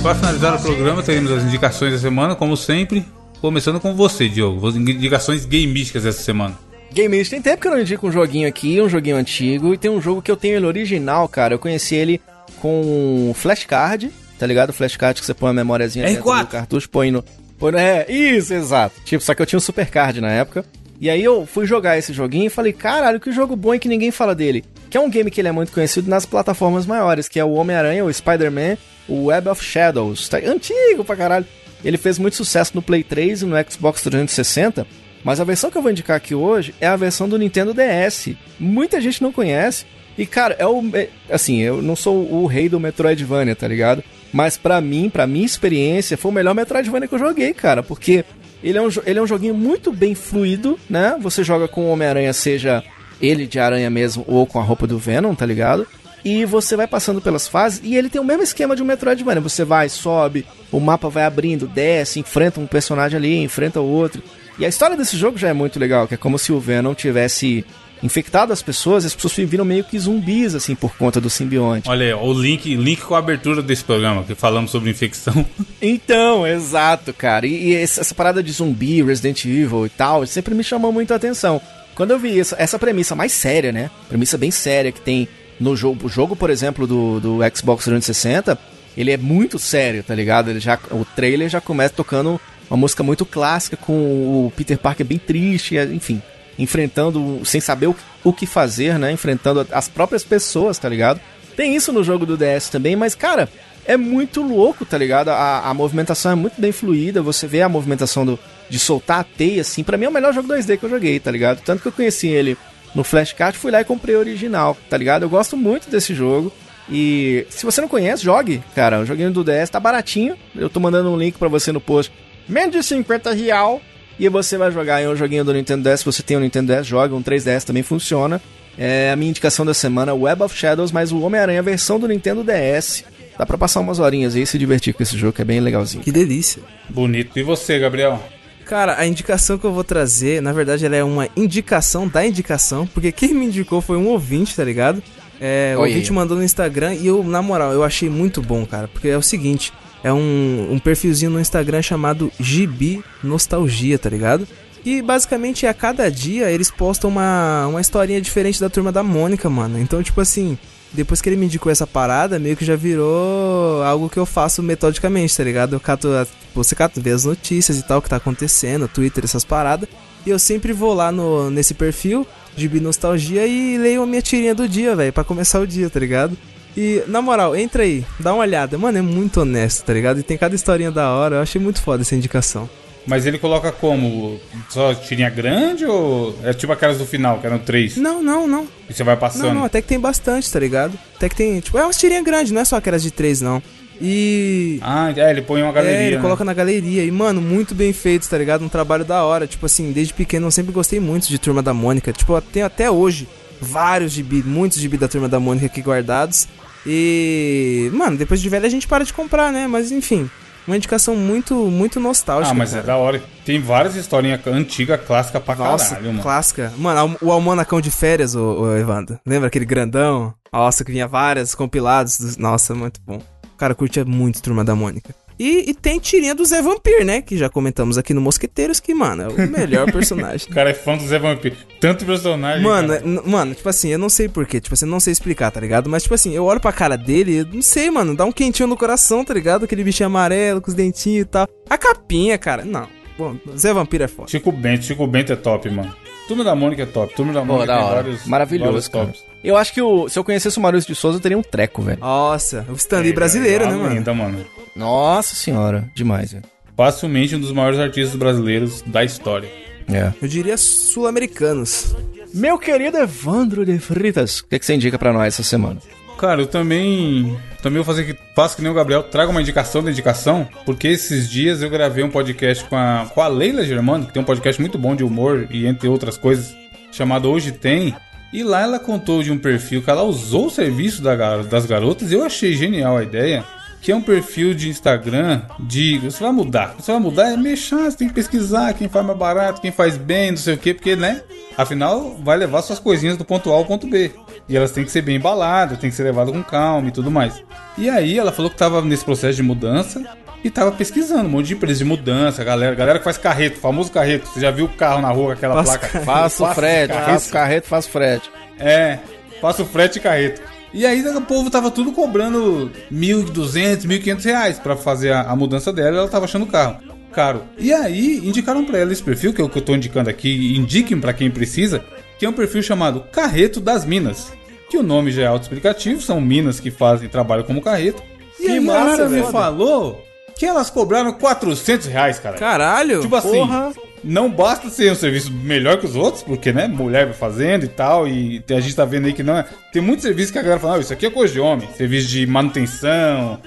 Para finalizar o programa, teremos as indicações da semana, como sempre. Começando com você, Diogo. Indicações gameísticas dessa semana. Game Age, tem tempo que eu não indico um joguinho aqui, um joguinho antigo, e tem um jogo que eu tenho ele original, cara. Eu conheci ele com flashcard, tá ligado? Flashcard que você põe a memóriazinha dentro R4. do cartucho, põe no. Põe no é, isso, exato. Tipo, só que eu tinha um supercard na época. E aí eu fui jogar esse joguinho e falei, caralho, que jogo bom e que ninguém fala dele. Que é um game que ele é muito conhecido nas plataformas maiores, que é o Homem-Aranha, o Spider-Man, o Web of Shadows. Tá antigo pra caralho. Ele fez muito sucesso no Play 3 e no Xbox 360. Mas a versão que eu vou indicar aqui hoje é a versão do Nintendo DS. Muita gente não conhece. E, cara, é o. é- assim, eu não sou o rei do Metroidvania, tá ligado? Mas pra mim, pra minha experiência, foi o melhor Metroidvania que eu joguei, cara. Porque ele é um, ele é um joguinho muito bem fluido, né? Você joga com o Homem-Aranha, seja ele de aranha mesmo ou com a roupa do Venom, tá ligado? E você vai passando pelas fases e ele tem o mesmo esquema de um Metroidvania. Você vai, sobe, o mapa vai abrindo, desce, enfrenta um personagem ali, enfrenta o outro. E a história desse jogo já é muito legal, que é como se o Venom tivesse infectado as pessoas as pessoas viram meio que zumbis, assim, por conta do simbionte. Olha aí, o link, link com a abertura desse programa, que falamos sobre infecção. Então, exato, cara. E, e essa parada de zumbi, Resident Evil e tal, sempre me chamou muito a atenção. Quando eu vi essa, essa premissa mais séria, né? Premissa bem séria que tem no jogo. O jogo, por exemplo, do, do Xbox 360, ele é muito sério, tá ligado? Ele já, o trailer já começa tocando uma música muito clássica com o Peter Parker bem triste, enfim. Enfrentando, sem saber o, o que fazer, né? Enfrentando as próprias pessoas, tá ligado? Tem isso no jogo do DS também, mas, cara, é muito louco, tá ligado? A, a movimentação é muito bem fluida, você vê a movimentação do, de soltar a teia, assim. Pra mim é o melhor jogo 2D que eu joguei, tá ligado? Tanto que eu conheci ele no Flashcard, fui lá e comprei o original, tá ligado? Eu gosto muito desse jogo. E se você não conhece, jogue, cara. O joguinho do DS tá baratinho. Eu tô mandando um link pra você no post. Menos de 50 real. E você vai jogar em um joguinho do Nintendo DS. Se você tem um Nintendo DS, joga. Um 3DS também funciona. É a minha indicação da semana, Web of Shadows, mais o Homem-Aranha, versão do Nintendo DS. Dá pra passar umas horinhas aí e se divertir com esse jogo, que é bem legalzinho. Que delícia. Bonito. E você, Gabriel? Cara, a indicação que eu vou trazer, na verdade, ela é uma indicação da indicação, porque quem me indicou foi um ouvinte, tá ligado? É, o ouvinte mandou no Instagram e eu, na moral, eu achei muito bom, cara, porque é o seguinte, é um, um perfilzinho no Instagram chamado Gibi Nostalgia, tá ligado? E basicamente a cada dia eles postam uma, uma historinha diferente da turma da Mônica, mano. Então, tipo assim, depois que ele me indicou essa parada, meio que já virou algo que eu faço metodicamente, tá ligado? Eu cato, você cata, vê as notícias e tal, que tá acontecendo, Twitter, essas paradas. E eu sempre vou lá no, nesse perfil, de Nostalgia, e leio a minha tirinha do dia, velho, pra começar o dia, tá ligado? E, na moral, entra aí, dá uma olhada. Mano, é muito honesto, tá ligado? E tem cada historinha da hora, eu achei muito foda essa indicação. Mas ele coloca como? Só tirinha grande ou é tipo aquelas do final, que eram três? Não, não, não. E você vai passando? Não, não, até que tem bastante, tá ligado? Até que tem, tipo, é umas tirinhas grandes, não é só aquelas de três, não. E. Ah, é, ele põe uma galeria. é, ele né? coloca na galeria. E, mano, muito bem feito, tá ligado? Um trabalho da hora. Tipo assim, desde pequeno eu sempre gostei muito de Turma da Mônica. Tipo, tenho até hoje vários gibi, muitos gibi da Turma da Mônica aqui guardados. E. Mano, depois de velho a gente para de comprar, né? Mas enfim. Uma indicação muito, muito nostálgica. Ah, mas cara. é da hora. Tem várias historinhas antigas, clássicas pra Nossa, caralho, mano. clássica. Mano, o Almanacão de férias, o, o Evandro. Lembra aquele grandão? Nossa, que vinha várias compilados. dos- Nossa, muito bom. O cara curtia muito Turma da Mônica. E, e tem tirinha do Zé Vampir, né? Que já comentamos aqui no Mosqueteiros, que, mano, é o melhor personagem. O cara é fã do Zé Vampiro. Tanto personagem. Mano, é- mano, tipo assim, eu não sei porquê, tipo assim, eu não sei explicar, tá ligado? Mas, tipo assim, eu olho pra cara dele, eu não sei, mano, dá um quentinho no coração, tá ligado? Aquele bichinho amarelo, com os dentinhos e tal. A capinha, cara, não. Bom, Zé Vampiro é foda. Chico Bento, Chico Bento é top, mano. Turma da Mônica é top. Turma da Mônica Pô, da tem hora. vários. Maravilhoso, vários cara. tops. Eu acho que o, se eu conhecesse o Maurício de Souza, eu teria um treco, velho. Nossa, o Stanley brasileiro, É, né, uma mano? lenda, mano. Nossa senhora, demais, velho. Facilmente um dos maiores artistas brasileiros da história. É. Eu diria sul-americanos. Meu querido Evandro de Fritas, o que, que você indica pra nós essa semana? Cara, eu também. Também vou fazer que. Faço que nem o Gabriel, traga uma indicação da indicação, porque esses dias eu gravei um podcast com a, com a Leila Germano, que tem um podcast muito bom de humor e entre outras coisas, chamado Hoje Tem. E lá ela contou de um perfil que ela usou o serviço da das garotas e eu achei genial a ideia. Que é um perfil de Instagram de. Você vai mudar. Você vai mudar é meio chato, você tem que pesquisar quem faz mais barato, quem faz bem, não sei o quê, porque, né? Afinal, vai levar suas coisinhas do ponto A ao ponto B. E elas têm que ser bem embaladas, tem que ser levadas com calma e tudo mais. E aí ela falou que tava nesse processo de mudança e tava pesquisando um monte de empresas de mudança, galera, galera que faz carreto, famoso carreto. Você já viu o carro na rua com aquela placa? Faço Faço frete, faço carreto, faço frete. É, faço frete e carreto. E aí o povo tava tudo cobrando 1.200, 1.500 reais pra fazer a, a mudança dela e ela tava achando o carro caro. E aí indicaram pra ela esse perfil, que é o que eu tô indicando aqui, indiquem pra quem precisa, que é um perfil chamado Carreto das Minas. Que o nome já é autoexplicativo, são minas que fazem trabalho como carreto. E aí massa, a me falou que elas cobraram 400 reais, cara. Caralho! Tipo assim, Porra. não basta ser um serviço melhor que os outros, porque, né, mulher vai fazendo e tal, e a gente tá vendo aí que não é. Tem muitos serviços que a galera fala, "Ah, isso aqui é coisa de homem. Serviço de manutenção,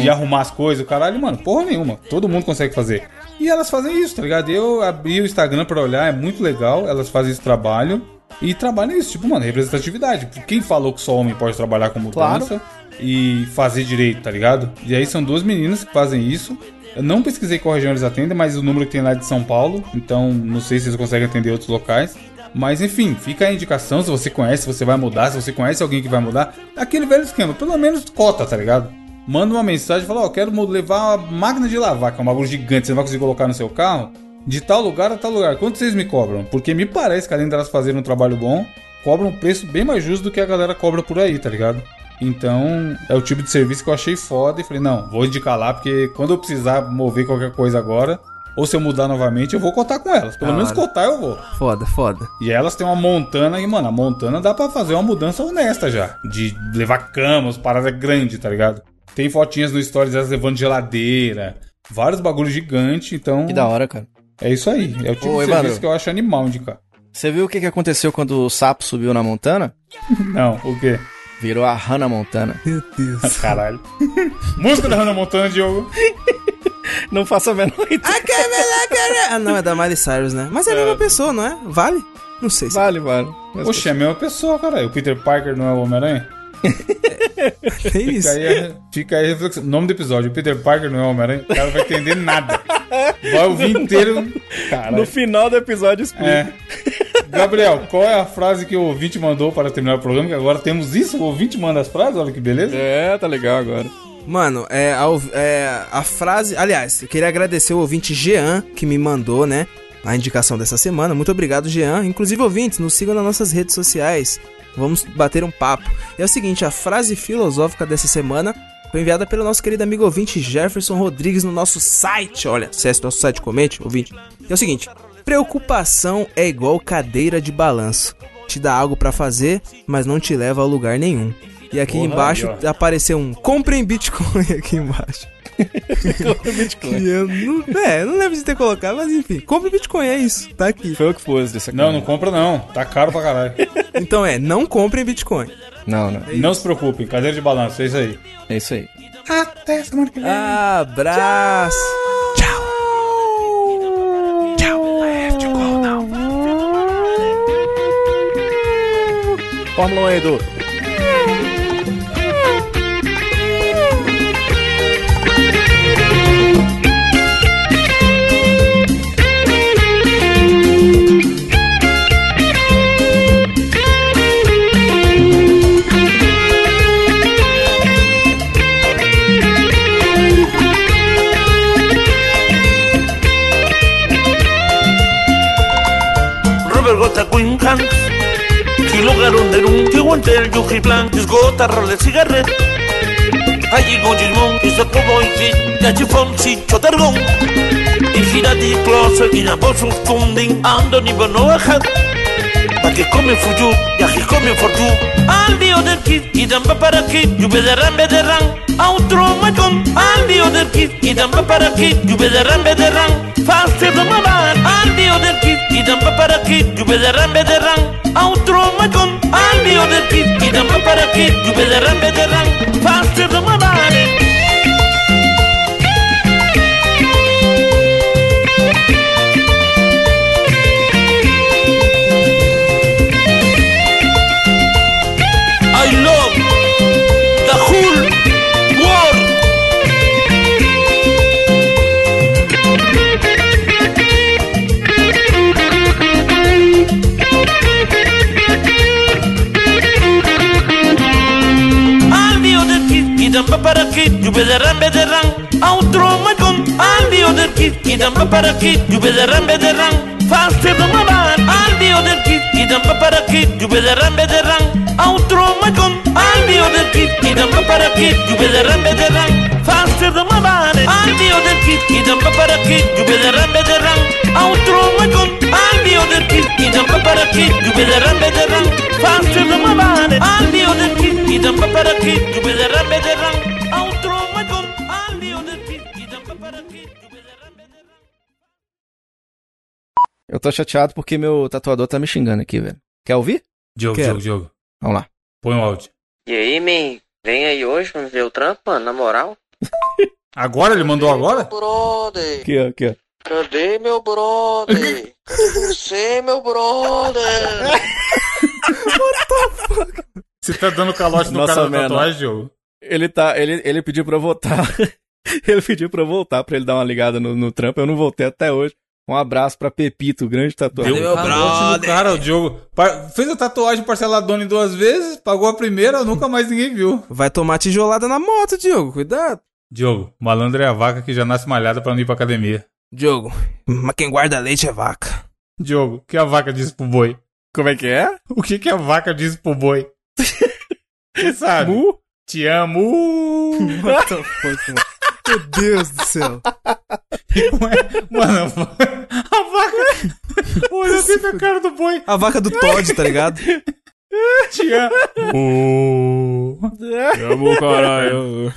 de arrumar as coisas, caralho, mano, porra nenhuma. Todo mundo consegue fazer. E elas fazem isso, tá ligado? Eu abri o Instagram pra olhar, é muito legal, elas fazem esse trabalho. E trabalham isso, tipo, mano, representatividade. Quem falou que só homem pode trabalhar com mudança e fazer direito, tá ligado? E aí são duas meninas que fazem isso. Eu não pesquisei qual região eles atendem, mas o número que tem lá é de São Paulo, então não sei se eles conseguem atender outros locais. Mas enfim, fica a indicação se você conhece, você vai mudar, se você conhece alguém que vai mudar. Aquele velho esquema, pelo menos cota, tá ligado? Manda uma mensagem e fala, ó, eu quero levar uma máquina de lavar, que é um bagulho gigante, você não vai conseguir colocar no seu carro, de tal lugar a tal lugar. Quanto vocês me cobram? Porque me parece que além delas fazerem um trabalho bom, cobram um preço bem mais justo do que a galera cobra por aí, tá ligado? Então, é o tipo de serviço que eu achei foda e falei, não, vou indicar lá, porque quando eu precisar mover qualquer coisa agora, ou se eu mudar novamente, eu vou cotar com elas. Pelo Da menos cotar eu vou. Foda, foda. E elas têm uma montana e, mano, a montana dá pra fazer uma mudança honesta já. De levar camas, parada grande, tá ligado? Tem fotinhas no Stories delas levando geladeira, vários bagulhos gigantes, então. Que da hora, cara. É isso aí. É o tipo Ô, de Evandro. serviço que eu acho animal indicar. Você viu o que aconteceu quando o sapo subiu na Montana? Não, o quê? Virou a Hannah Montana. Meu Deus. Caralho. Música da Hannah Montana, Diogo. Não faço a menor ideia. ah, não, é da Miley Cyrus, né? Mas é a mesma pessoa, não é? Vale? Não sei se Vale, vale. Mas- Oxe, é a mesma pessoa, cara. O Peter Parker não é o Homem-Aranha? tem isso. Fica aí, a- fica aí a reflexão. Nome do episódio: o Peter Parker não é o Homem-Aranha. O cara não vai entender nada. Vai ouvir inteiro. Caralho. No final do episódio explica. É. Gabriel, qual é a frase que o ouvinte mandou para terminar o programa? Que agora temos isso, o ouvinte manda as frases, olha que beleza. É, tá legal agora. Mano, é a, é a frase. Aliás, eu queria agradecer o ouvinte Jean que me mandou, né? A indicação dessa semana. Muito obrigado, Jean. Inclusive, ouvintes, nos sigam nas nossas redes sociais. Vamos bater um papo. E é o seguinte: a frase filosófica dessa semana foi enviada pelo nosso querido amigo ouvinte Jefferson Rodrigues no nosso site. Olha, acesse nosso site, comente, ouvinte. E é o seguinte: preocupação é igual cadeira de balanço. Te dá algo pra fazer, mas não te leva a lugar nenhum. E aqui Porra, embaixo aí, apareceu um comprem Bitcoin aqui embaixo. E eu não, é, não lembro de ter colocado, mas enfim, compre Bitcoin, é isso, tá aqui. Foi eu que pus dessa Não, não compra não. Tá caro pra caralho. Então é, não comprem Bitcoin. Não, não. Não se preocupem, cadeira de balanço, é isso aí. É isso aí. Até semana que vem. Abraço. Tchau. Tchau. Fórmula 1, Edu. lugaron de un tihuantel, yuji blancos, gota, roles, cigarret. Allí gojimón, y se como y yachifón, si chotargón. Y gira di closa, y na bosu, funding, ando ni banoajan. Pa que come fuyu, y ají come fortu. Al dio del kit, y dan para kit, yube de ran, de ran. Outro macón, al dio del kit, y dan para kit, yube de ran, de ran. Fastip Ramadan Andi oder Kit Idam Paparakit Jubezaran Bederang Outro Makum Andi oder Kit Idam Paparakit Jubezaran Bederang Fastip Ramadan idam paparakit you be the ram be the rang fast be my man all the other kid idam paparakit you be the ram be the rang outro my gun all the other kid idam paparakit you be the ram be the rang fast be my man all the other kid idam paparakit you be the ram be the rang outro my gun all the other kid idam paparakit you be the ram be the rang fast be my man all the other kid idam paparakit you be the ram be the rang Eu tô chateado porque meu tatuador tá me xingando aqui, velho. Quer ouvir? Diogo, Quero. Diogo, Diogo. Vamos lá. Põe o áudio. E aí, man? Vem aí hoje pra ver o trampo, mano, na moral. Agora? Ele mandou agora? Brother, Aqui, ó, aqui, ó. cadê meu brother? Cadê você, meu brother? Você tá dando calote no Nossa, cara da tatuagem, Diogo? Ele tá. Ele, ele pediu pra eu voltar. ele pediu pra eu voltar pra ele dar uma ligada no, no trampo. Eu não voltei até hoje. Um abraço pra Pepito, grande tatuador. Deu meu brother? cara, o Diogo. Fez a tatuagem parceladona em duas vezes, pagou a primeira, nunca mais ninguém viu. Vai tomar tijolada na moto, Diogo. Cuidado. Diogo, malandro é a vaca que já nasce malhada pra não ir pra academia. Diogo, mas quem guarda leite é vaca. Diogo, o que a vaca disse pro boi? Como é que é? O que, que a vaca disse pro boi? Você sabe? Mu? Te amo! What the fuck, mano? Meu Deus do céu. Mano, a vaca. Olha assim pra cara do boi. A vaca do Todd, tá ligado? Te amo. Amo, caralho.